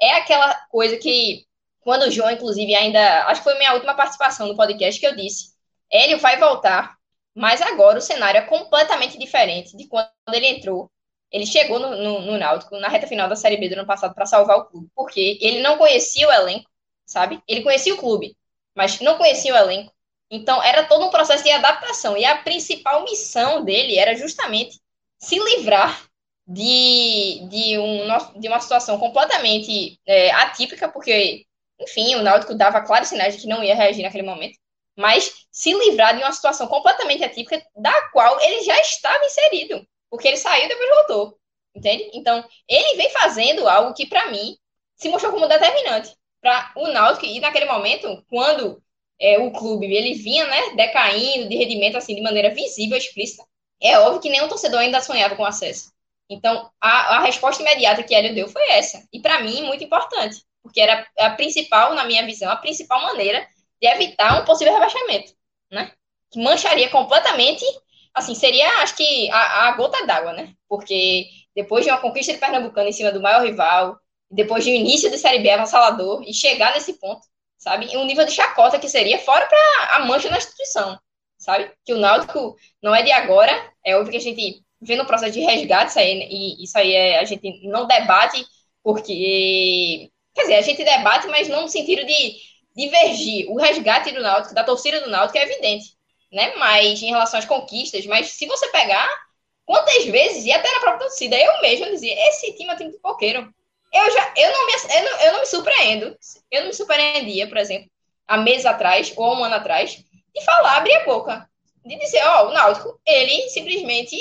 é aquela coisa que, quando o João, inclusive, ainda. Acho que foi minha última participação no podcast que eu disse. Ele vai voltar, mas agora o cenário é completamente diferente de quando ele entrou. Ele chegou no, no, no Náutico na reta final da Série B do ano passado para salvar o clube, porque ele não conhecia o elenco, sabe? Ele conhecia o clube, mas não conhecia o elenco. Então, era todo um processo de adaptação. E a principal missão dele era justamente se livrar de, de, um, de uma situação completamente é, atípica, porque, enfim, o Náutico dava claros sinais de que não ia reagir naquele momento, mas se livrar de uma situação completamente atípica da qual ele já estava inserido, porque ele saiu e depois voltou, entende? Então, ele vem fazendo algo que, para mim, se mostrou como determinante para o Náutico, e naquele momento, quando é, o clube ele vinha né, decaindo de rendimento assim de maneira visível, explícita, é óbvio que nenhum torcedor ainda sonhava com acesso. Então, a, a resposta imediata que ele deu foi essa. E para mim, muito importante, porque era a principal, na minha visão, a principal maneira de evitar um possível rebaixamento, né? Que mancharia completamente, assim, seria, acho que, a, a gota d'água, né? Porque depois de uma conquista de Pernambucano em cima do maior rival, depois de um início de Série B avassalador e chegar nesse ponto, sabe? Um nível de chacota que seria fora para a mancha na instituição, sabe? Que o Náutico não é de agora, é óbvio que a gente vê no processo de resgate isso aí, e isso aí é, a gente não debate porque, quer dizer, a gente debate, mas não no sentido de divergir. O resgate do Náutico, da torcida do Náutico é evidente, né? Mas em relação às conquistas, mas se você pegar quantas vezes, e até na própria torcida, eu mesmo dizia, esse time é time de poqueiro eu já eu não, me, eu, não, eu não me surpreendo. Eu não me surpreendia, por exemplo, há meses atrás, ou um ano atrás, de falar, abrir a boca. De dizer, ó, oh, o Náutico, ele simplesmente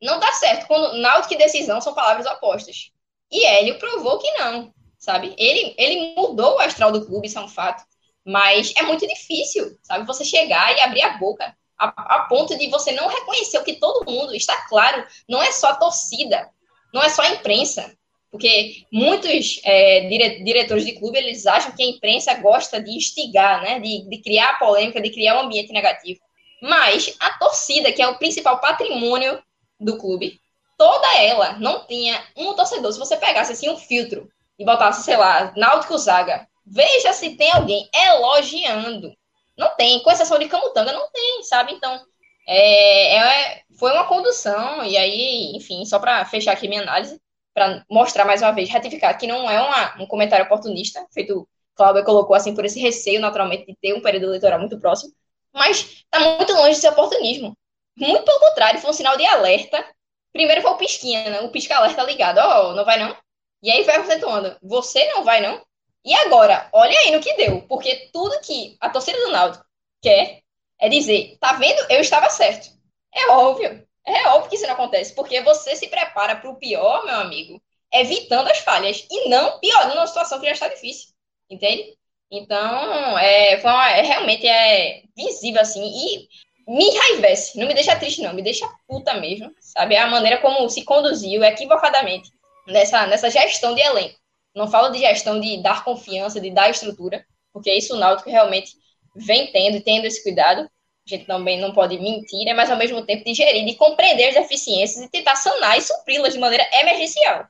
não dá certo. Quando Náutico e decisão são palavras opostas. E Hélio provou que não, sabe? Ele, ele mudou o astral do clube, isso é um fato. Mas é muito difícil, sabe? Você chegar e abrir a boca a, a ponto de você não reconhecer o que todo mundo está claro. Não é só a torcida, não é só a imprensa, porque muitos é, dire, diretores de clube eles acham que a imprensa gosta de instigar, né, de, de criar polêmica, de criar um ambiente negativo. Mas a torcida, que é o principal patrimônio do clube, toda ela não tinha um torcedor. Se você pegasse assim um filtro e botasse, sei lá, Náutico Zaga, veja se tem alguém elogiando. Não tem, com exceção de Camutanga, não tem, sabe? Então, é, é, foi uma condução, e aí, enfim, só para fechar aqui minha análise, para mostrar mais uma vez, ratificar que não é uma, um comentário oportunista, feito Cláudia colocou assim por esse receio, naturalmente, de ter um período eleitoral muito próximo, mas está muito longe de ser oportunismo. Muito pelo contrário, foi um sinal de alerta. Primeiro foi o pisquinha, né? o pisca-alerta ligado, ó, oh, não vai não? E aí foi acentuando, você não vai não? E agora, olha aí no que deu, porque tudo que a torcida do Náutico quer é dizer, tá vendo? Eu estava certo. É óbvio. É óbvio que isso não acontece, porque você se prepara para o pior, meu amigo, evitando as falhas e não piorando uma situação que já está difícil. Entende? Então, é, foi uma, é, realmente é visível assim e me enraivece. Não me deixa triste, não, me deixa puta mesmo, sabe? A maneira como se conduziu equivocadamente nessa, nessa gestão de elenco. Não falo de gestão de dar confiança, de dar estrutura, porque isso o Náutico realmente vem tendo e tendo esse cuidado. A gente também não pode mentir, né? mas ao mesmo tempo de gerir, de compreender as deficiências e tentar sanar e supri-las de maneira emergencial.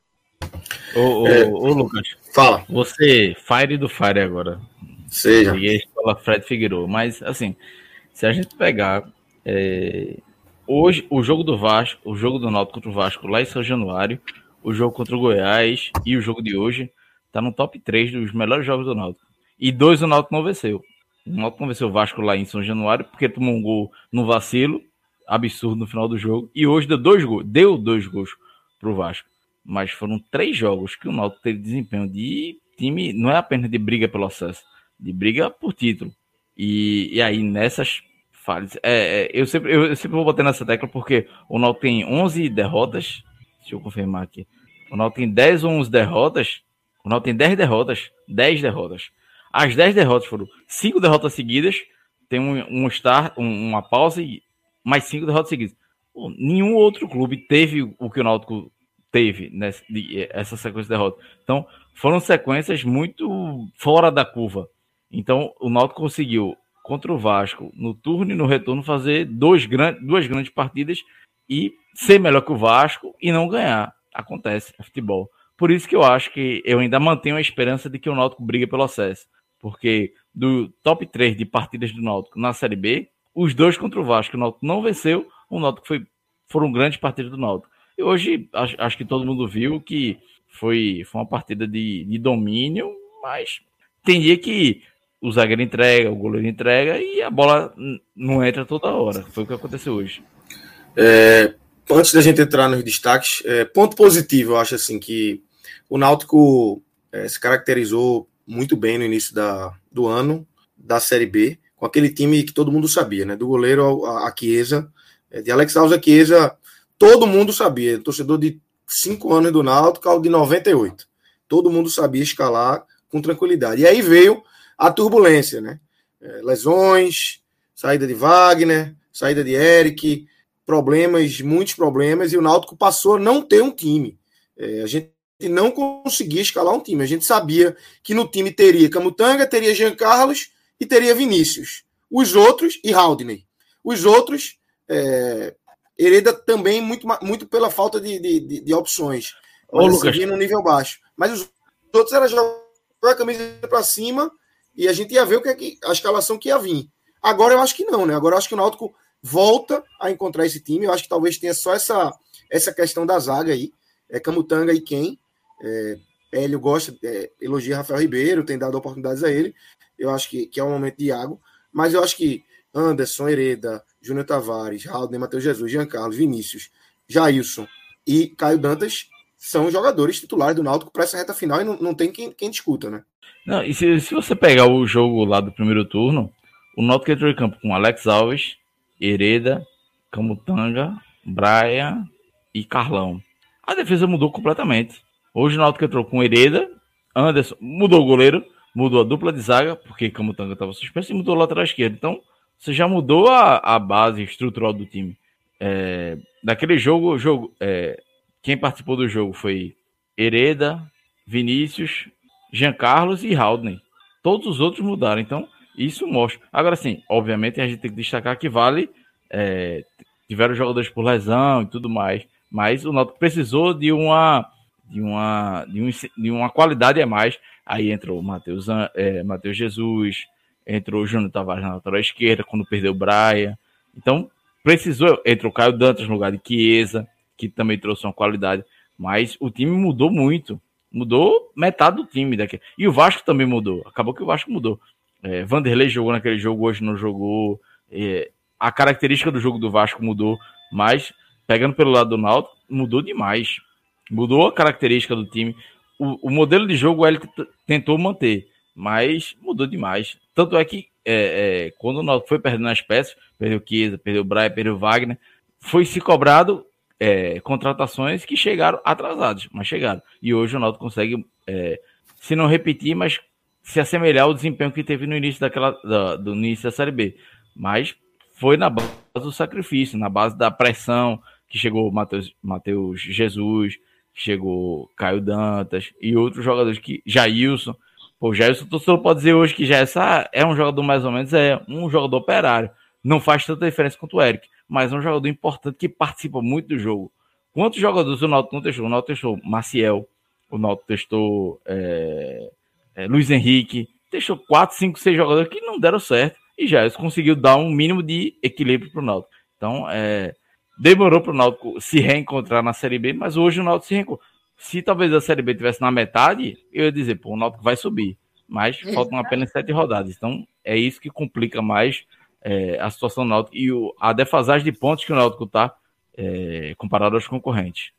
Ô, ô, é, ô, Lucas, fala. Você, Fire do Fire agora. Seja. E a escola Fred Figueiredo. Mas, assim, se a gente pegar é, hoje o jogo do Vasco, o jogo do Náutico contra o Vasco lá em São Januário, o jogo contra o Goiás e o jogo de hoje, tá no top 3 dos melhores jogos do Náutico. E dois o Náutico não venceu. O Náutico não venceu o Vasco lá em São Januário, porque tomou um gol no vacilo, absurdo no final do jogo. E hoje deu dois gols, deu dois gols pro Vasco. Mas foram três jogos que o Náutico teve desempenho de time, não é apenas de briga pelo acesso, de briga por título. E, e aí, nessas falhas, é, é, eu, sempre, eu, eu, sempre vou bater nessa tecla porque o Náutico tem 11 derrotas. Deixa eu confirmar aqui. O Náutico tem 10 ou 11 derrotas. O Náutico tem 10 derrotas. 10 derrotas. As 10 derrotas foram 5 derrotas seguidas. Tem um, um start, um, uma pausa e mais 5 derrotas seguidas. Pô, nenhum outro clube teve o que o Náutico teve nessa essa sequência de derrotas. Então, foram sequências muito fora da curva. Então, o Náutico conseguiu contra o Vasco no turno e no retorno fazer dois gran duas grandes partidas e ser melhor que o Vasco e não ganhar. Acontece, é futebol. Por isso que eu acho que eu ainda mantenho a esperança de que o Náutico briga pelo acesso. Porque do top 3 de partidas do Náutico na Série B, os dois contra o Vasco, o Náutico não venceu, o Náutico foi, foram grandes partidas do Náutico. E hoje acho, acho que todo mundo viu que foi, foi uma partida de, de domínio, mas tem dia que o zagueiro entrega, o goleiro entrega e a bola não entra toda hora. Foi o que aconteceu hoje. É, antes da gente entrar nos destaques, é, ponto positivo, eu acho assim que o Náutico é, se caracterizou muito bem no início da, do ano da Série B, com aquele time que todo mundo sabia, né? Do goleiro a, Chiesa, é, de Alex Alves a Chiesa, todo mundo sabia. Torcedor de cinco anos do Náutico ao de 98. Todo mundo sabia escalar com tranquilidade. E aí veio a turbulência, né? É, lesões, saída de Wagner, saída de Eric, problemas, muitos problemas, e o Náutico passou a não ter um time. É, a gente não conseguia escalar um time. A gente sabia que no time teria Camutanga, teria Jean Carlos e teria Vinícius. Os outros, e Haldney. Os outros, é, Hereda também muito, muito pela falta de, de, de opções. Ô, Lucas. no nível baixo. Mas os outros era jogar a camisa para cima e a gente ia ver o que, é que a escalação que ia vir. Agora eu acho que não, né? Agora eu acho que o Náutico volta a encontrar esse time. Eu acho que talvez tenha só essa, essa questão da zaga aí. É Camutanga e quem. É, Hélio gosta, é, elogia Rafael Ribeiro, tem dado oportunidades a ele. Eu acho que, que é o momento de Iago. Mas eu acho que Anderson, Hereda, Júnior Tavares, Raul, Matheus Jesus, Jean Carlos, Vinícius, Jailson e Caio Dantas são jogadores titulares do Náutico para essa reta final e não, não tem quem, quem discuta, né? Não, e se, se você pegar o jogo lá do primeiro turno, o Náutico entrou em campo com Alex Alves, Hereda, Camutanga, Braia e Carlão. A defesa mudou completamente. Hoje o Náutico entrou com Hereda, Anderson, mudou o goleiro, mudou a dupla de zaga, porque Camutanga estava suspenso, e mudou o lateral esquerdo. Então, você já mudou a, a base estrutural do time. É, daquele jogo, jogo é, quem participou do jogo foi Hereda, Vinícius, Jean Carlos e Haldney. Todos os outros mudaram, então isso mostra. Agora sim, obviamente a gente tem que destacar que vale é, tiveram jogadores por lesão e tudo mais, mas o Náutico precisou de uma de uma de, um, de uma qualidade a mais. Aí entrou o Matheus é, Jesus, entrou o Júnior Tavares na lateral esquerda quando perdeu o Braia. Então precisou entrou o Caio Dantas no lugar de Chiesa, que também trouxe uma qualidade, mas o time mudou muito. Mudou metade do time daqui. E o Vasco também mudou. Acabou que o Vasco mudou. É, Vanderlei jogou naquele jogo, hoje não jogou. É, a característica do jogo do Vasco mudou, mas pegando pelo lado do Náutico, mudou demais. Mudou a característica do time. O, o modelo de jogo ele tentou manter, mas mudou demais. Tanto é que é, é, quando o Náutico foi perdendo as peças, perdeu o Chiesa, perdeu o Brian, perdeu o Wagner, foi se cobrado é, contratações que chegaram atrasadas, mas chegaram. E hoje o Náutico consegue, é, se não repetir, mas se assemelhar ao desempenho que teve no início daquela da, do início da Série B. Mas foi na base do sacrifício, na base da pressão que chegou Matheus, Mateus Jesus, chegou Caio Dantas e outros jogadores que Jailson. Pô, Jailson, torcedor pode dizer hoje que já essa é um jogador mais ou menos, é um jogador operário. Não faz tanta diferença quanto o Eric, mas é um jogador importante que participa muito do jogo. Quantos jogadores o Náutico não testou? O Náutico testou Maciel, o Náutico testou é, é, Luiz Henrique, testou 4, 5, 6 jogadores que não deram certo e já conseguiu dar um mínimo de equilíbrio para o Náutico. Então, é, demorou para o Náutico se reencontrar na Série B, mas hoje o Náutico se reencontrou. Se talvez a Série B tivesse na metade, eu ia dizer, pô, o Náutico vai subir. Mas faltam apenas sete rodadas. Então, é isso que complica mais é, a situação do Náutico e o, a defasagem de pontos que o Náutico está é, comparado aos concorrentes.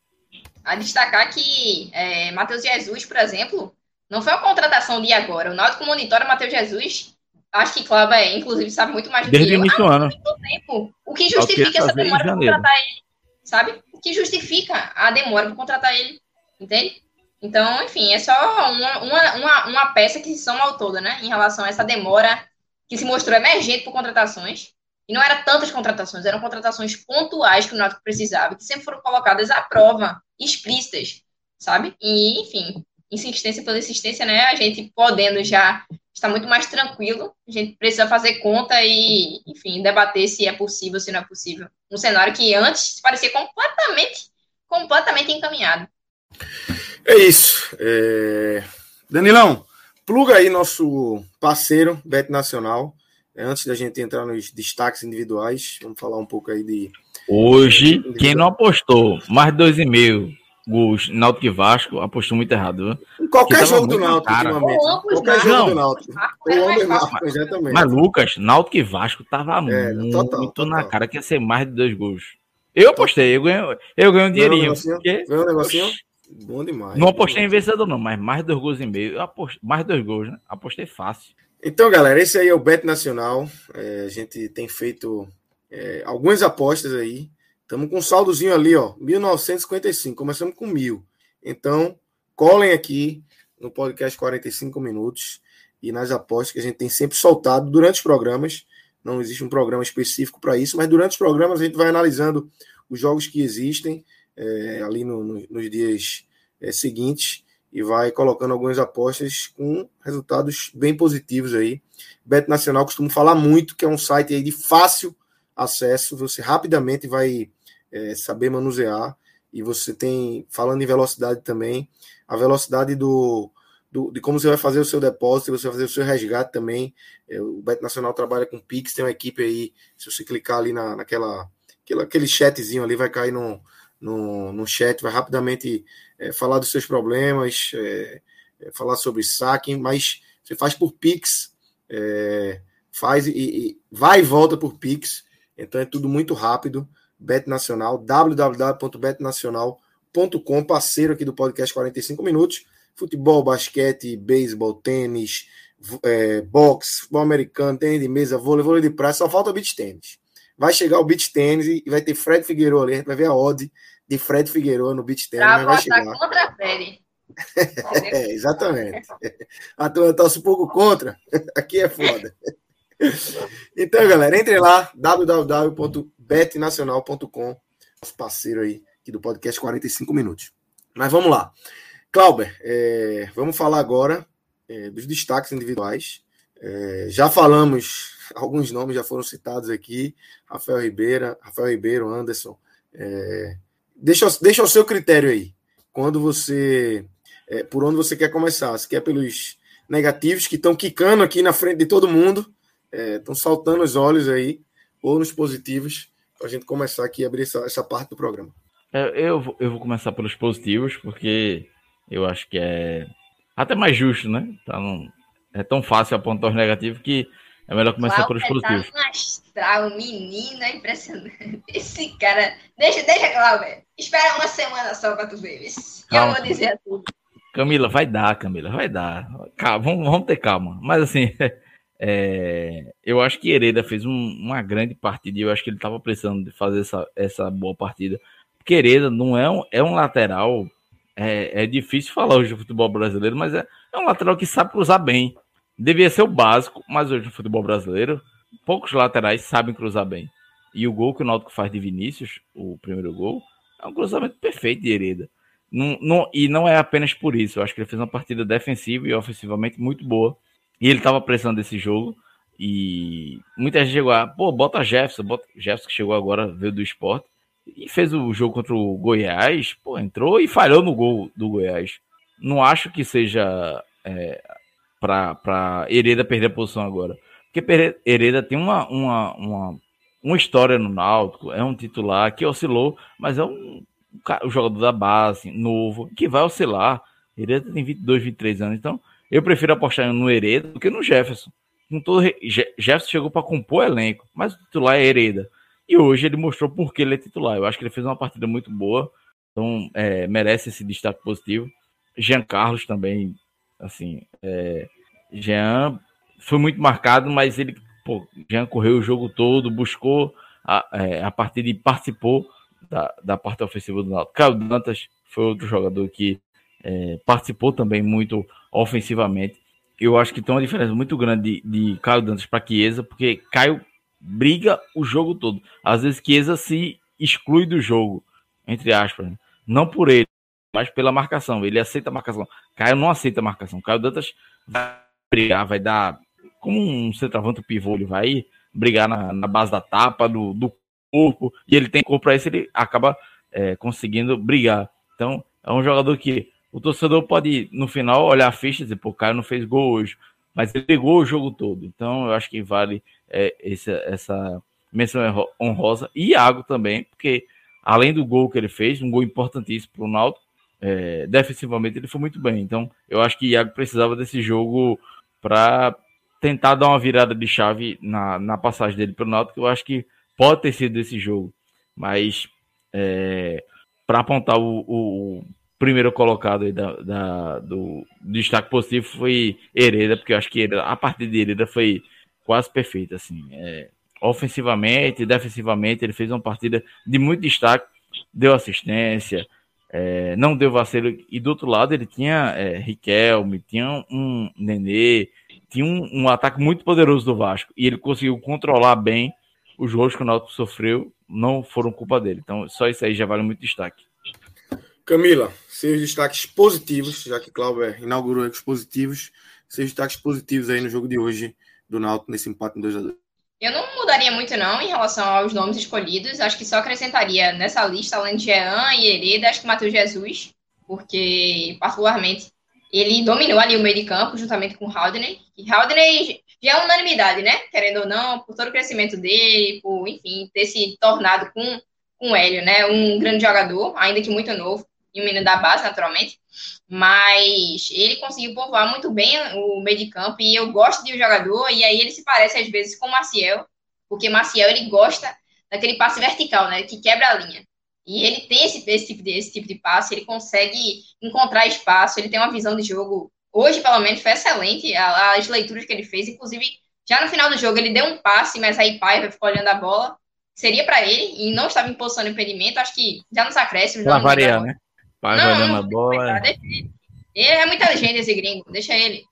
A destacar que é, Matheus Jesus, por exemplo, não foi uma contratação de agora. O Náutico monitora Matheus Jesus. Acho que Cláudio, é, inclusive, sabe muito mais do Desde que eu. Início do ano. Tempo. O que justifica essa demora para contratar ele, sabe? O que justifica a demora para contratar ele, entende? Então, enfim, é só uma, uma, uma, uma peça que se soma ao todo, né? Em relação a essa demora que se mostrou emergente por contratações. E não eram tantas contratações, eram contratações pontuais que o Náutico precisava, que sempre foram colocadas à prova, explícitas, sabe? E, enfim, insistência pela insistência, né? A gente podendo já estar muito mais tranquilo, a gente precisa fazer conta e, enfim, debater se é possível, se não é possível. Um cenário que antes parecia completamente, completamente encaminhado. É isso. É... Danilão, pluga aí nosso parceiro, Bet Nacional. É, antes da gente entrar nos destaques individuais, vamos falar um pouco aí de. Hoje, quem não apostou mais dois e meio gols Náutico e Vasco, apostou muito errado. Viu? Qualquer jogo do Náutico, ultimamente. Qualquer jogo não. do Náutico. Náutico, exatamente. Mas, Lucas, Náutico e Vasco tava é, muito total, total. na cara que ia ser mais de dois gols. Eu apostei, eu ganhei, eu ganhei um dinheirinho. Foi um negocinho? Porque... um negocinho? Bom demais. Não apostei em vencedor, não, mas mais dois gols e meio. Eu apostei, mais dois gols, né? Apostei fácil. Então, galera, esse aí é o Bet Nacional. É, a gente tem feito é, algumas apostas aí. Estamos com um saldozinho ali, ó, 1955. Começamos com mil. Então, colhem aqui no podcast 45 minutos e nas apostas que a gente tem sempre soltado durante os programas. Não existe um programa específico para isso, mas durante os programas a gente vai analisando os jogos que existem é, ali no, no, nos dias é, seguintes e vai colocando algumas apostas com resultados bem positivos aí. Bet Nacional costumo falar muito que é um site aí de fácil acesso, você rapidamente vai é, saber manusear e você tem, falando em velocidade também, a velocidade do, do, de como você vai fazer o seu depósito, você vai fazer o seu resgate também. É, o Bet Nacional trabalha com Pix, tem uma equipe aí, se você clicar ali na, naquela aquele, aquele chatzinho ali, vai cair no, no, no chat, vai rapidamente é, falar dos seus problemas, é, é, falar sobre saque, mas você faz por Pix, é, faz e, e, vai e volta por Pix, então é tudo muito rápido. Bet Nacional, www.betnacional.com, parceiro aqui do podcast 45 minutos. Futebol, basquete, beisebol, tênis, é, boxe, futebol americano, tênis de mesa, vôlei, vôlei de praia, só falta beach tênis. Vai chegar o beach tênis e vai ter Fred Figueiredo ali, a gente vai ver a odd de Fred Figueiredo no beat tênis. Pra vai chegar. contra a série. é, exatamente. A turma torce um pouco contra. Aqui é foda. Então, galera, entre lá, www.betnacional.com, nosso parceiro aí aqui do podcast 45 minutos. Mas vamos lá. Clauber, é, vamos falar agora é, dos destaques individuais. É, já falamos, alguns nomes já foram citados aqui: Rafael Ribeira, Rafael Ribeiro, Anderson, é, deixa, deixa o seu critério aí. Quando você. É, por onde você quer começar? Se quer pelos negativos que estão quicando aqui na frente de todo mundo, estão é, saltando os olhos aí, ou nos positivos, para a gente começar aqui a abrir essa, essa parte do programa. É, eu, eu vou começar pelos positivos, porque eu acho que é até mais justo, né? Tá num, é tão fácil apontar os negativos que é melhor começar pelos positivos. Tá um astral, menino, é impressionante. Esse cara. Deixa, deixa, Cláudio. Espera uma semana só pra tu ver. Eu vou dizer tudo. Camila, vai dar, Camila, vai dar. Calma, vamos, vamos ter calma. Mas assim, É, eu acho que Hereda fez um, uma grande partida e eu acho que ele estava precisando de fazer essa, essa boa partida. Porque Hereda não é um, é um lateral. É, é difícil falar hoje do futebol brasileiro, mas é, é um lateral que sabe cruzar bem. Devia ser o básico, mas hoje no futebol brasileiro, poucos laterais sabem cruzar bem. E o gol que o Náutico faz de Vinícius, o primeiro gol, é um cruzamento perfeito de Hereda. Não, não, e não é apenas por isso. Eu acho que ele fez uma partida defensiva e ofensivamente muito boa. E ele estava pressionando esse jogo. E muita gente chegou a, pô, bota Jefferson, bota Jefferson que chegou agora, veio do esporte. E fez o jogo contra o Goiás, pô, entrou e falhou no gol do Goiás. Não acho que seja é, para Hereda perder a posição agora. Porque Hereda tem uma, uma, uma, uma história no Náutico, é um titular que oscilou, mas é um, um jogador da base, novo, que vai oscilar. Hereda tem 22, 23 anos, então eu prefiro apostar no Hereda do que no Jefferson. Com todo, Jefferson chegou para compor elenco, mas o titular é Hereda. E hoje ele mostrou por que ele é titular. Eu acho que ele fez uma partida muito boa, então é, merece esse destaque positivo. Jean Carlos também, assim, é, Jean foi muito marcado, mas ele, pô, Jean correu o jogo todo, buscou a, é, a partida e participou da, da parte ofensiva do Náutico. Caio Dantas foi outro jogador que é, participou também muito ofensivamente. Eu acho que tem uma diferença muito grande de, de Caio Dantas para Chiesa, porque Caio briga o jogo todo. Às vezes Chiesa se exclui do jogo, entre aspas. Né? Não por ele, mas pela marcação. Ele aceita a marcação. Caio não aceita a marcação. Caio Dantas vai brigar, vai dar como um centroavante pivô, ele vai brigar na, na base da tapa, do, do corpo, e ele tem corpo para isso, ele acaba é, conseguindo brigar. Então, é um jogador que o torcedor pode, no final, olhar a ficha e dizer, pô, o cara não fez gol hoje, mas ele pegou o jogo todo. Então, eu acho que vale é, esse, essa menção honrosa. E Iago também, porque além do gol que ele fez, um gol importantíssimo para o Náutico, é, defensivamente ele foi muito bem. Então, eu acho que Iago precisava desse jogo para tentar dar uma virada de chave na, na passagem dele para o Náutico, eu acho que pode ter sido esse jogo. Mas é, para apontar o, o, primeiro colocado aí da, da, do, destaque positivo foi Hereda, porque eu acho que Hereda, a partida de Hereda foi quase perfeita. Assim, é, ofensivamente, defensivamente, ele fez uma partida de muito destaque, deu assistência, é, não deu vacilo. E do outro lado, ele tinha é, Riquelme, tinha um Nenê, tinha um, um, ataque muito poderoso do Vasco. E ele conseguiu controlar bem os gols que o Náutico sofreu, não foram culpa dele. Então, só isso aí já vale muito destaque. Camila, seus destaques positivos, já que Cláudio inaugurou os positivos, seus destaques positivos aí no jogo de hoje do Náutico nesse empate em 2 a 2 eu não mudaria muito, não, em relação aos nomes escolhidos. Acho que só acrescentaria nessa lista, além de Jean e Hereda, acho que Matheus Jesus, porque, particularmente, ele dominou ali o meio de campo, juntamente com o Haldner. E Haldner já é unanimidade, né? Querendo ou não, por todo o crescimento dele, por, enfim, ter se tornado com, com o Hélio, né? Um grande jogador, ainda que muito novo, e um menino da base, naturalmente. Mas ele conseguiu povoar muito bem o meio de campo e eu gosto de um jogador, e aí ele se parece às vezes com o Maciel, porque Maciel ele gosta daquele passe vertical, né, que quebra a linha. E ele tem esse, esse, tipo de, esse tipo de passe, ele consegue encontrar espaço, ele tem uma visão de jogo. Hoje, pelo menos, foi excelente as leituras que ele fez. Inclusive, já no final do jogo, ele deu um passe, mas aí Paiva ficou olhando a bola. Seria para ele, e não estava em posição de impedimento. Acho que já nos acréscimos. Para variar, né? Pai não, a bola. Ele é muito inteligente, esse gringo, deixa ele.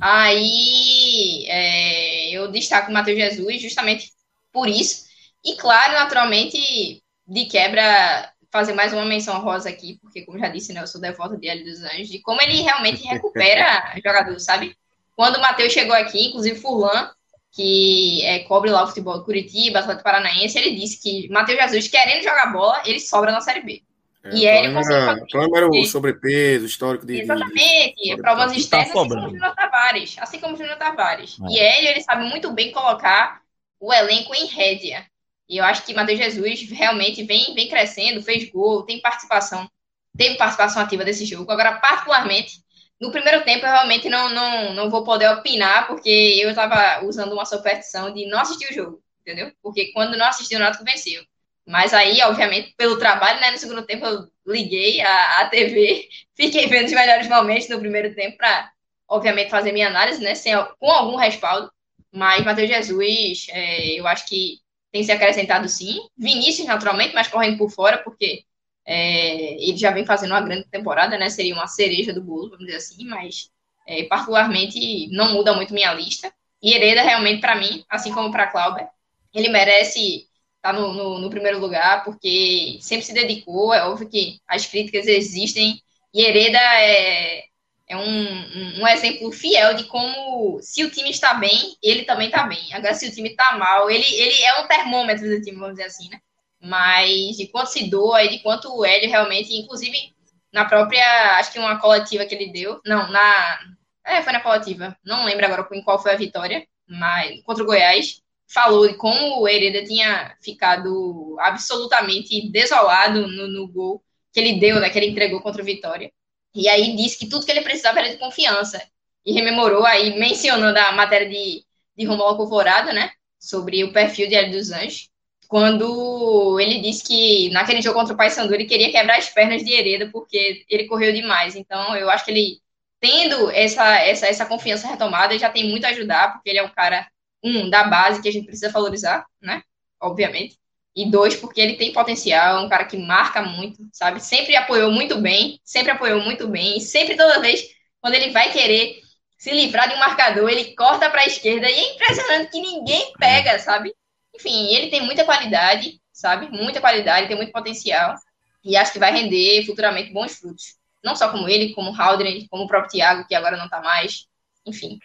Aí é, eu destaco o Matheus Jesus justamente por isso. E claro, naturalmente, de quebra, fazer mais uma menção rosa aqui, porque, como já disse, né, eu sou devota de Hélio dos Anjos, de como ele realmente recupera jogador, sabe? Quando o Matheus chegou aqui, inclusive Furlan, que é, cobre lá o futebol Curitiba, Atlético Paranaense, ele disse que Matheus Jesus, querendo jogar bola, ele sobra na Série B. É, e ele conseguiu fazer. O problema era o sobrepeso, histórico de. Exatamente, de... provas externas, tá assim como o Júnior Tavares. Assim como o Júnior Tavares. É. E ele, ele sabe muito bem colocar o elenco em rédea. E eu acho que Matheus Jesus realmente vem, vem crescendo, fez gol, tem participação, teve participação ativa desse jogo. Agora, particularmente, no primeiro tempo, eu realmente não, não, não vou poder opinar, porque eu estava usando uma superstição de não assistir o jogo, entendeu? Porque quando não assistiu, o Náutico venceu. Mas aí, obviamente, pelo trabalho, né, no segundo tempo eu liguei a, a TV, fiquei vendo os melhores momentos no primeiro tempo para, obviamente, fazer minha análise, né, sem, com algum respaldo. Mas Matheus Jesus, é, eu acho que tem se acrescentado sim. Vinícius, naturalmente, mas correndo por fora, porque é, ele já vem fazendo uma grande temporada, né? Seria uma cereja do bolo, vamos dizer assim, mas é, particularmente não muda muito minha lista. E Hereda, realmente, para mim, assim como para Clauber, ele merece tá no, no, no, primeiro lugar, porque sempre se dedicou. É óbvio que as críticas existem, e Hereda é, é um, um, exemplo fiel de como, se o time está bem, ele também está bem. Agora, se o time está mal, ele, ele é um termômetro do time, vamos dizer assim, né? Mas de quanto se doa e de quanto o Hélio realmente, inclusive na própria, acho que uma coletiva que ele deu, não, na, é, foi na coletiva, não lembro agora em qual foi a vitória, mas contra o Goiás, falou de como o Hereda tinha ficado absolutamente desolado no, no gol que ele deu, né, que ele entregou contra o Vitória. E aí disse que tudo que ele precisava era de confiança. E rememorou aí, mencionando a matéria de, de Romulo Alcovorado, né? Sobre o perfil de Hélio dos Anjos. Quando ele disse que naquele jogo contra o Paysandu ele queria quebrar as pernas de Hereda porque ele correu demais. Então eu acho que ele, tendo essa, essa, essa confiança retomada, já tem muito a ajudar, porque ele é um cara, um, da base que a gente precisa valorizar, né? Obviamente. E dois, porque ele tem potencial, é um cara que marca muito, sabe? Sempre apoiou muito bem, sempre apoiou muito bem, e sempre, toda vez, quando ele vai querer se livrar de um marcador, ele corta para a esquerda, e é impressionante que ninguém pega, sabe? Enfim, ele tem muita qualidade, sabe? Muita qualidade, tem muito potencial, e acho que vai render futuramente bons frutos. Não só como ele, como o Haldren, como o próprio Thiago, que agora não está mais, enfim.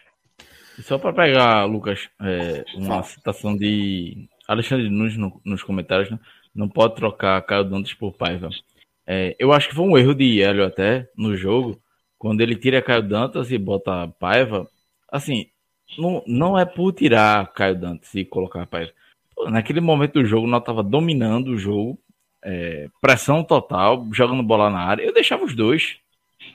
Só para pegar, Lucas, é, uma citação de Alexandre Nunes no, nos comentários, né? não pode trocar Caio Dantas por Paiva. É, eu acho que foi um erro de Hélio até no jogo, quando ele tira Caio Dantas e bota Paiva. Assim, não, não é por tirar Caio Dantas e colocar Paiva. Pô, naquele momento do jogo, nós tava dominando o jogo, é, pressão total, jogando bola na área. Eu deixava os dois,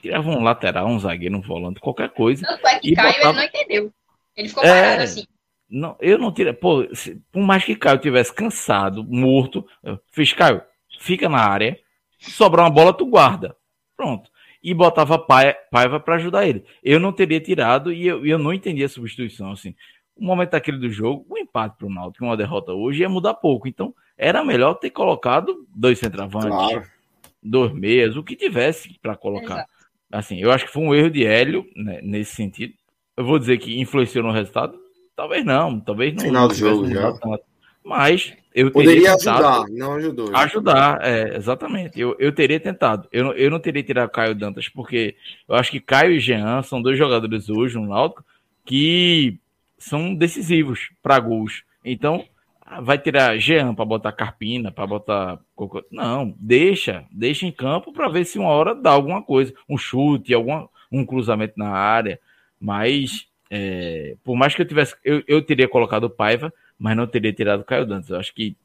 tirava um lateral, um zagueiro, um volante, qualquer coisa. Tanto é que Caio botava... ele não entendeu. Ele ficou parado é, assim. Não, eu não tirei. Pô, se, por mais que Caio tivesse cansado, morto, eu fiz, Caio, fica na área, sobrar uma bola, tu guarda. Pronto. E botava Paiva para ajudar ele. Eu não teria tirado e eu, eu não entendi a substituição. Assim, o momento daquele do jogo, o um empate para o Náutico, uma derrota hoje, ia mudar pouco. Então, era melhor ter colocado dois centravantes, claro. dois meias, o que tivesse para colocar. Exato. Assim, eu acho que foi um erro de Hélio né, nesse sentido. Eu vou dizer que influenciou no resultado, Talvez não, talvez não. Final do jogo já. Tanto. Mas eu poderia ajudar, não ajudou. Ajudar, é, exatamente. Eu, eu teria tentado. Eu, eu não teria tirado Caio Dantas, porque eu acho que Caio e Jean são dois jogadores hoje no Náutico que são decisivos para gols. Então, vai tirar Jean para botar Carpina, para botar. Não, deixa, deixa em campo para ver se uma hora dá alguma coisa, um chute, alguma, um cruzamento na área. Mas é, por mais que eu tivesse, eu, eu teria colocado o Paiva, mas não teria tirado o Caio Dantas. Eu acho que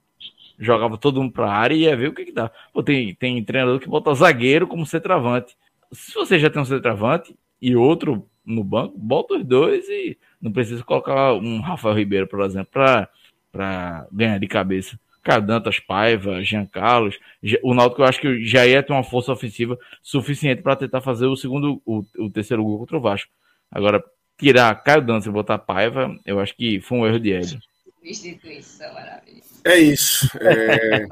jogava todo mundo para a área e ia ver o que, que dá. Pô, tem, tem treinador que bota zagueiro como centroavante. Se você já tem um centroavante e outro no banco, bota os dois e não precisa colocar um Rafael Ribeiro, por exemplo, para ganhar de cabeça. Caio Dantas, Paiva, Jean Carlos. O Náutico eu acho que já ia ter uma força ofensiva suficiente para tentar fazer o segundo, o, o terceiro gol contra o Vasco. Agora, tirar Caio Dantas e botar Paiva, eu acho que foi um erro de Hélio. É isso. É...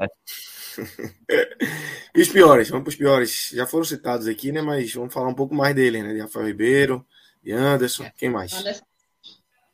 e os piores? Vamos para os piores. Já foram citados aqui, né? Mas vamos falar um pouco mais dele, né? De Rafael Ribeiro, de Anderson. É. Quem mais?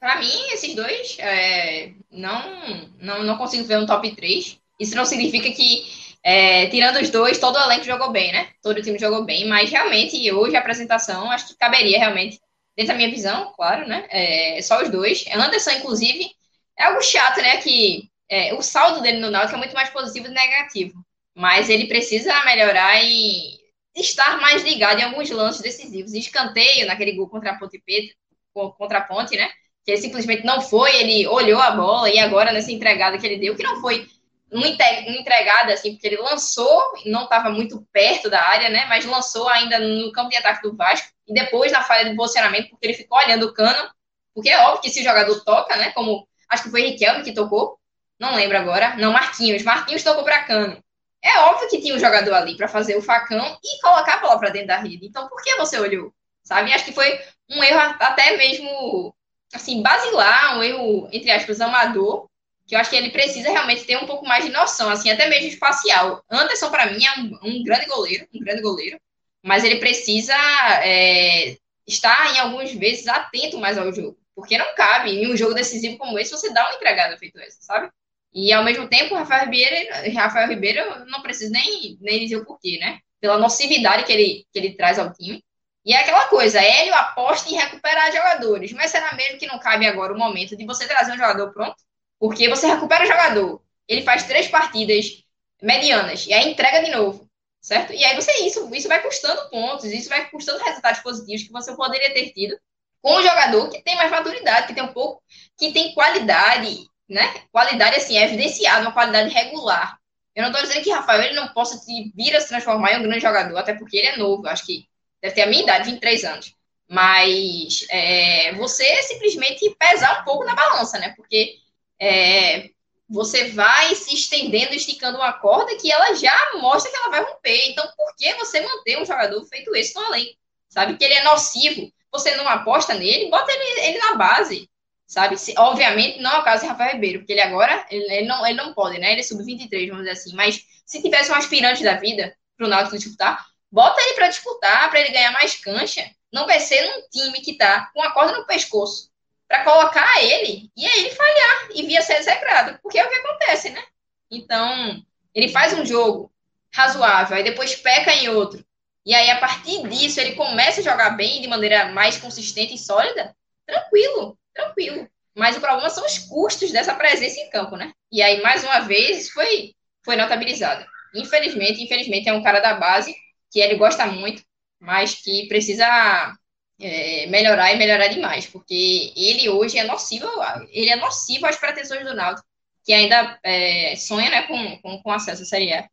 Para mim, esses dois, é... não, não, não consigo ver um top 3. Isso não significa que, é, tirando os dois, todo o elenco jogou bem, né? Todo o time jogou bem, mas realmente, hoje a apresentação, acho que caberia realmente dentro da minha visão, claro, né? É, só os dois. Anderson, inclusive, é algo chato, né? Que é, o saldo dele no Náutico é muito mais positivo do que negativo. Mas ele precisa melhorar e estar mais ligado em alguns lances decisivos. Escanteio naquele gol contra a Ponte Preta, contra a Ponte, né? Que ele simplesmente não foi, ele olhou a bola e agora nessa entregada que ele deu, que não foi uma entregada, assim, porque ele lançou, não estava muito perto da área, né? Mas lançou ainda no campo de ataque do Vasco e depois na falha de posicionamento, porque ele ficou olhando o cano, porque é óbvio que se o jogador toca, né, como acho que foi Riquelme que tocou, não lembro agora, não, Marquinhos, Marquinhos tocou para cano. É óbvio que tinha um jogador ali para fazer o facão e colocar a bola para dentro da rede. Então, por que você olhou? Sabe? Acho que foi um erro até mesmo assim, basilar, um erro, entre aspas, amador, que eu acho que ele precisa realmente ter um pouco mais de noção, assim, até mesmo espacial. Anderson, para mim, é um, um, grande goleiro, um grande goleiro, mas ele precisa é, estar, em algumas vezes, atento mais ao jogo, porque não cabe, em um jogo decisivo como esse, você dá uma entregada feito essa, sabe? E, ao mesmo tempo, o Rafael Ribeiro, Rafael Ribeiro não precisa nem, nem dizer o porquê, né? Pela nocividade que ele, que ele traz ao time. E é aquela coisa, Hélio aposta em recuperar jogadores, mas será mesmo que não cabe agora o momento de você trazer um jogador pronto? Porque você recupera o jogador, ele faz três partidas medianas, e aí entrega de novo, certo? E aí você, isso, isso vai custando pontos, isso vai custando resultados positivos que você poderia ter tido com um jogador que tem mais maturidade, que tem um pouco, que tem qualidade, né? Qualidade, assim, é evidenciada, uma qualidade regular. Eu não estou dizendo que Rafael ele não possa vir a se transformar em um grande jogador, até porque ele é novo, acho que deve ter a minha idade, 23 anos. Mas é, você simplesmente pesar um pouco na balança, né? Porque é, você vai se estendendo, esticando uma corda que ela já mostra que ela vai romper. Então, por que você manter um jogador feito esse no além? Sabe que ele é nocivo, você não aposta nele, bota ele, ele na base, sabe? Se, obviamente, não é o caso de Rafael Ribeiro, porque ele agora, ele, ele não, ele não pode, né? Ele é sub-23, vamos dizer assim. Mas se tivesse um aspirante da vida para o Náutico disputar, Bota ele para disputar, para ele ganhar mais cancha. Não vai ser num time que tá com a corda no pescoço para colocar ele e aí ele falhar e via ser execrado, porque é o que acontece, né? Então, ele faz um jogo razoável, aí depois peca em outro. E aí, a partir disso, ele começa a jogar bem de maneira mais consistente e sólida. Tranquilo, tranquilo. Mas o problema são os custos dessa presença em campo, né? E aí, mais uma vez, foi, foi notabilizado. Infelizmente, infelizmente, é um cara da base que ele gosta muito, mas que precisa é, melhorar e melhorar demais, porque ele hoje é nocivo, ele é nocivo às pretensões do Náutico, que ainda é, sonha né, com, com, com, acesso à Série A.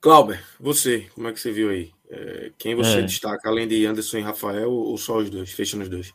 Clauber, você, como é que você viu aí? É, quem você é. destaca, além de Anderson e Rafael, ou só os dois? Fecha nos dois.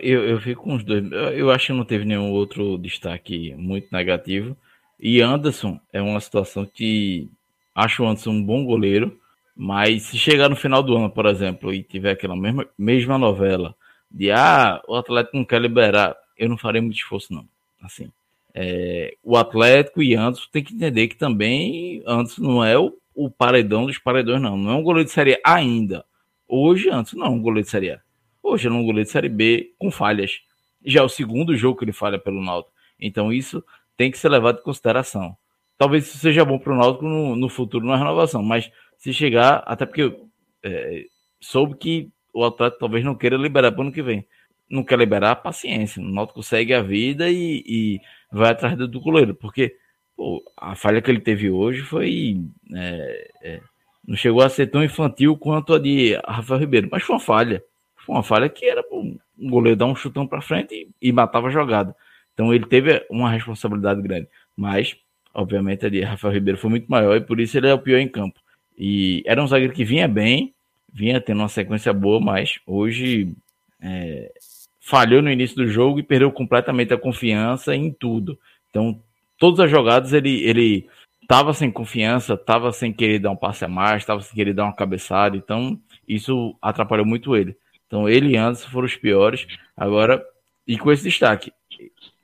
Eu, eu fico com os dois. Eu acho que não teve nenhum outro destaque muito negativo. E Anderson é uma situação que acho o Anderson um bom goleiro, mas se chegar no final do ano, por exemplo, e tiver aquela mesma, mesma novela de ah, o Atlético não quer liberar, eu não farei muito esforço, não. Assim, é, o Atlético e Anderson tem que entender que também Anderson não é o, o paredão dos paredões, não. Não é um goleiro de Série A ainda. Hoje, Anderson não é um goleiro de Série A. Hoje ele é um goleiro de Série B com falhas. Já é o segundo jogo que ele falha pelo Náutico. Então isso tem que ser levado em consideração. Talvez isso seja bom para o Náutico no, no futuro, na renovação, mas se chegar, até porque é, soube que o Atlético talvez não queira liberar para o ano que vem. Não quer liberar, paciência. O Náutico segue a vida e, e vai atrás do goleiro, porque pô, a falha que ele teve hoje foi. É, é, não chegou a ser tão infantil quanto a de Rafael Ribeiro, mas foi uma falha. Foi uma falha que era um goleiro dar um chutão para frente e, e matava a jogada. Então ele teve uma responsabilidade grande. Mas, obviamente, a de Rafael Ribeiro foi muito maior e por isso ele é o pior em campo. E era um zagueiro que vinha bem, vinha tendo uma sequência boa, mas hoje é, falhou no início do jogo e perdeu completamente a confiança em tudo. Então, todas as jogadas ele ele estava sem confiança, estava sem querer dar um passe a mais, estava sem querer dar uma cabeçada. Então, isso atrapalhou muito ele. Então, ele e Anderson foram os piores. Agora, e com esse destaque,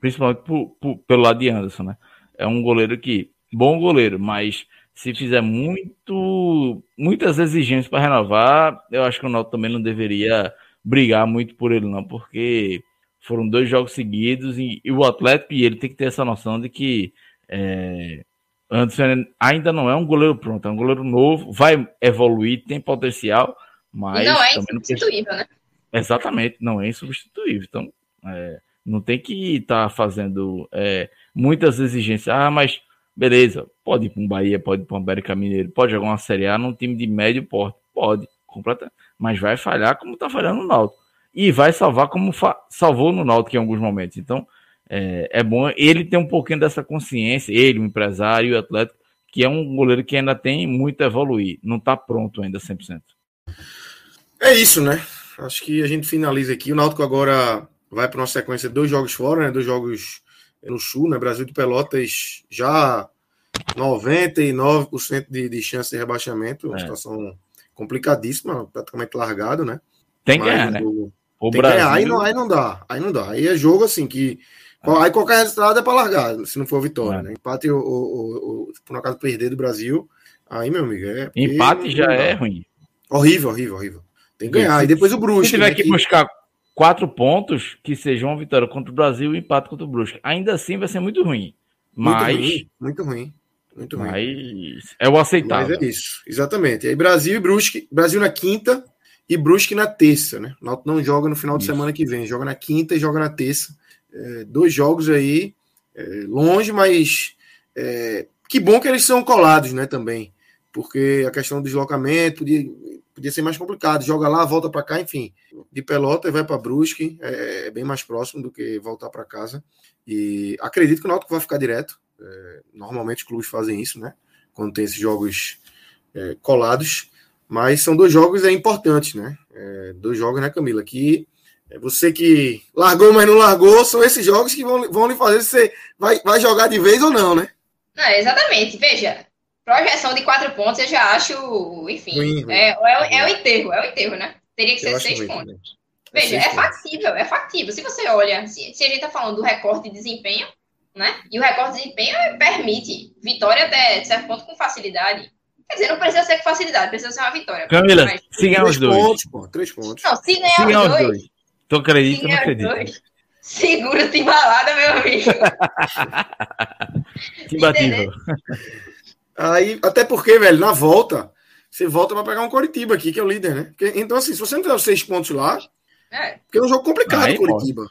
principalmente por, por, pelo lado de Anderson, né? É um goleiro que, bom goleiro, mas se fizer muito, muitas exigências para renovar, eu acho que o Náutico também não deveria brigar muito por ele, não, porque foram dois jogos seguidos e, e o Atlético e ele tem que ter essa noção de que é, Anderson ainda não é um goleiro pronto, é um goleiro novo, vai evoluir, tem potencial, mas. Não é insubstituível, não... né? Exatamente, não é insubstituível. Então, é, não tem que estar tá fazendo é, muitas exigências. Ah, mas Beleza, pode ir para um Bahia, pode ir para um América Mineiro, pode jogar uma Série A num time de médio porte, pode, completa, mas vai falhar como está falhando no Náutico. E vai salvar como salvou no Náutico em alguns momentos. Então, é, é, bom ele ter um pouquinho dessa consciência, ele, o empresário, o atleta, que é um goleiro que ainda tem muito a evoluir, não está pronto ainda 100%. É isso, né? Acho que a gente finaliza aqui. O Náutico agora vai para uma sequência de dois jogos fora, né? Dois jogos no Sul, né? Brasil de Pelotas já 99% de, de chance de rebaixamento, uma é. situação complicadíssima, praticamente largado, né? Tem que ganhar, né? O Tem Brasil... aí, não, aí não dá. Aí não dá. Aí é jogo assim que. Aí qualquer resultado é para largar, se não for vitória. É. Né? Empate ou, ou, por acaso perder do Brasil. Aí, meu amigo, é. Empate já é ruim. Horrível, horrível, horrível. Tem que ganhar. E depois o Brusque. Se tiver né, que, que buscar quatro pontos, que sejam uma vitória contra o Brasil e empate contra o Brusque. Ainda assim vai ser muito ruim. Mas. Muito ruim. Muito ruim. Muito ruim. Mas é o aceitável. Mas é isso, exatamente. Aí Brasil e Brusque. Brasil na quinta e Brusque na terça, né? O não joga no final de semana que vem, joga na quinta e joga na terça. É, dois jogos aí é, longe, mas é, que bom que eles são colados, né? Também, porque a questão do deslocamento podia, podia ser mais complicado. Joga lá, volta para cá, enfim. De Pelota vai para Brusque, é, é, bem mais próximo do que voltar para casa. E acredito que o Náutico vai ficar direto. É, normalmente os clubes fazem isso, né? Quando tem esses jogos é, colados. Mas são dois jogos é, importantes, né? É, dois jogos, né, Camila? Que é você que largou, mas não largou, são esses jogos que vão, vão lhe fazer se você vai, vai jogar de vez ou não, né? Não, exatamente. Veja, projeção de quatro pontos eu já acho, enfim, ruim, ruim. É, é, é, o enterro, é o enterro, né? Teria que ser seis pontos. Veja, é factível, é factível. Se você olha, se, se a gente está falando do recorde de desempenho, né? E o recorde de desempenho permite vitória até certo ponto com facilidade. Quer dizer, não precisa ser com facilidade, precisa ser uma vitória. Camila, mas... se ganhar os dois. Pontos, pô, três pontos. Não, se ganhar, se ganhar os dois. dois. Tu acredita ou não acredita? Segura te embalada, meu amigo. Imbatível. Aí, até porque, velho, na volta, você volta para pegar um Coritiba aqui, que é o líder, né? Porque, então, assim, se você não tiver os seis pontos lá, é. porque é um jogo complicado, Aí, Coritiba.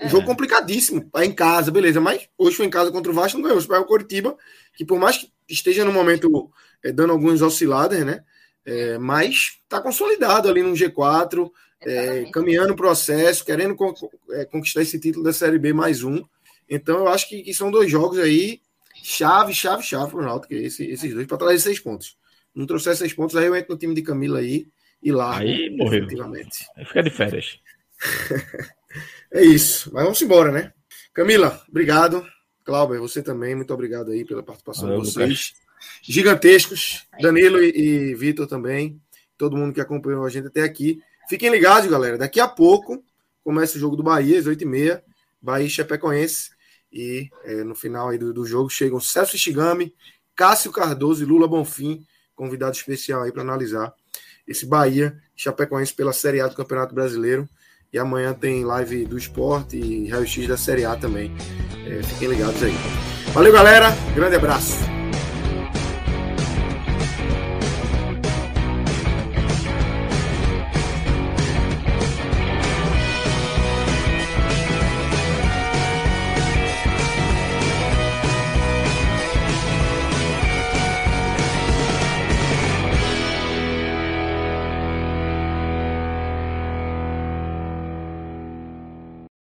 Um jogo complicadíssimo. Tá em casa, beleza. Mas hoje foi em casa contra o Vasco, não ganhou. Você pega o Coritiba, que por mais que esteja no momento é, dando alguns osciladas, né? É, mas tá consolidado ali no G4, é, caminhando o processo, querendo con é, conquistar esse título da Série B mais um. Então eu acho que, que são dois jogos aí, chave, chave, chave pro Náutico, esse, esses dois, para trazer seis pontos. Não trouxer seis pontos, aí eu entro no time de Camila aí e lá. Aí morreu. Aí fica de férias. É isso. Mas vamos embora, né? Camila, obrigado. Cláudio, você também, muito obrigado aí pela participação Valeu, de vocês. Lucas. Gigantescos. Danilo e, e Vitor também. Todo mundo que acompanhou a gente até aqui. Fiquem ligados, galera. Daqui a pouco começa o jogo do Bahia, às 8h30. Bahia e Chapecoense. E é, no final aí do, do, jogo chegam Celso Shigami, Cássio Cardoso e Lula Bonfim, convidado especial aí para analisar esse Bahia Chapecoense pela Série A do Campeonato Brasileiro. E amanhã tem live do esporte e raio-x da Série A também. É, fiquem ligados aí. Valeu, galera. Grande abraço.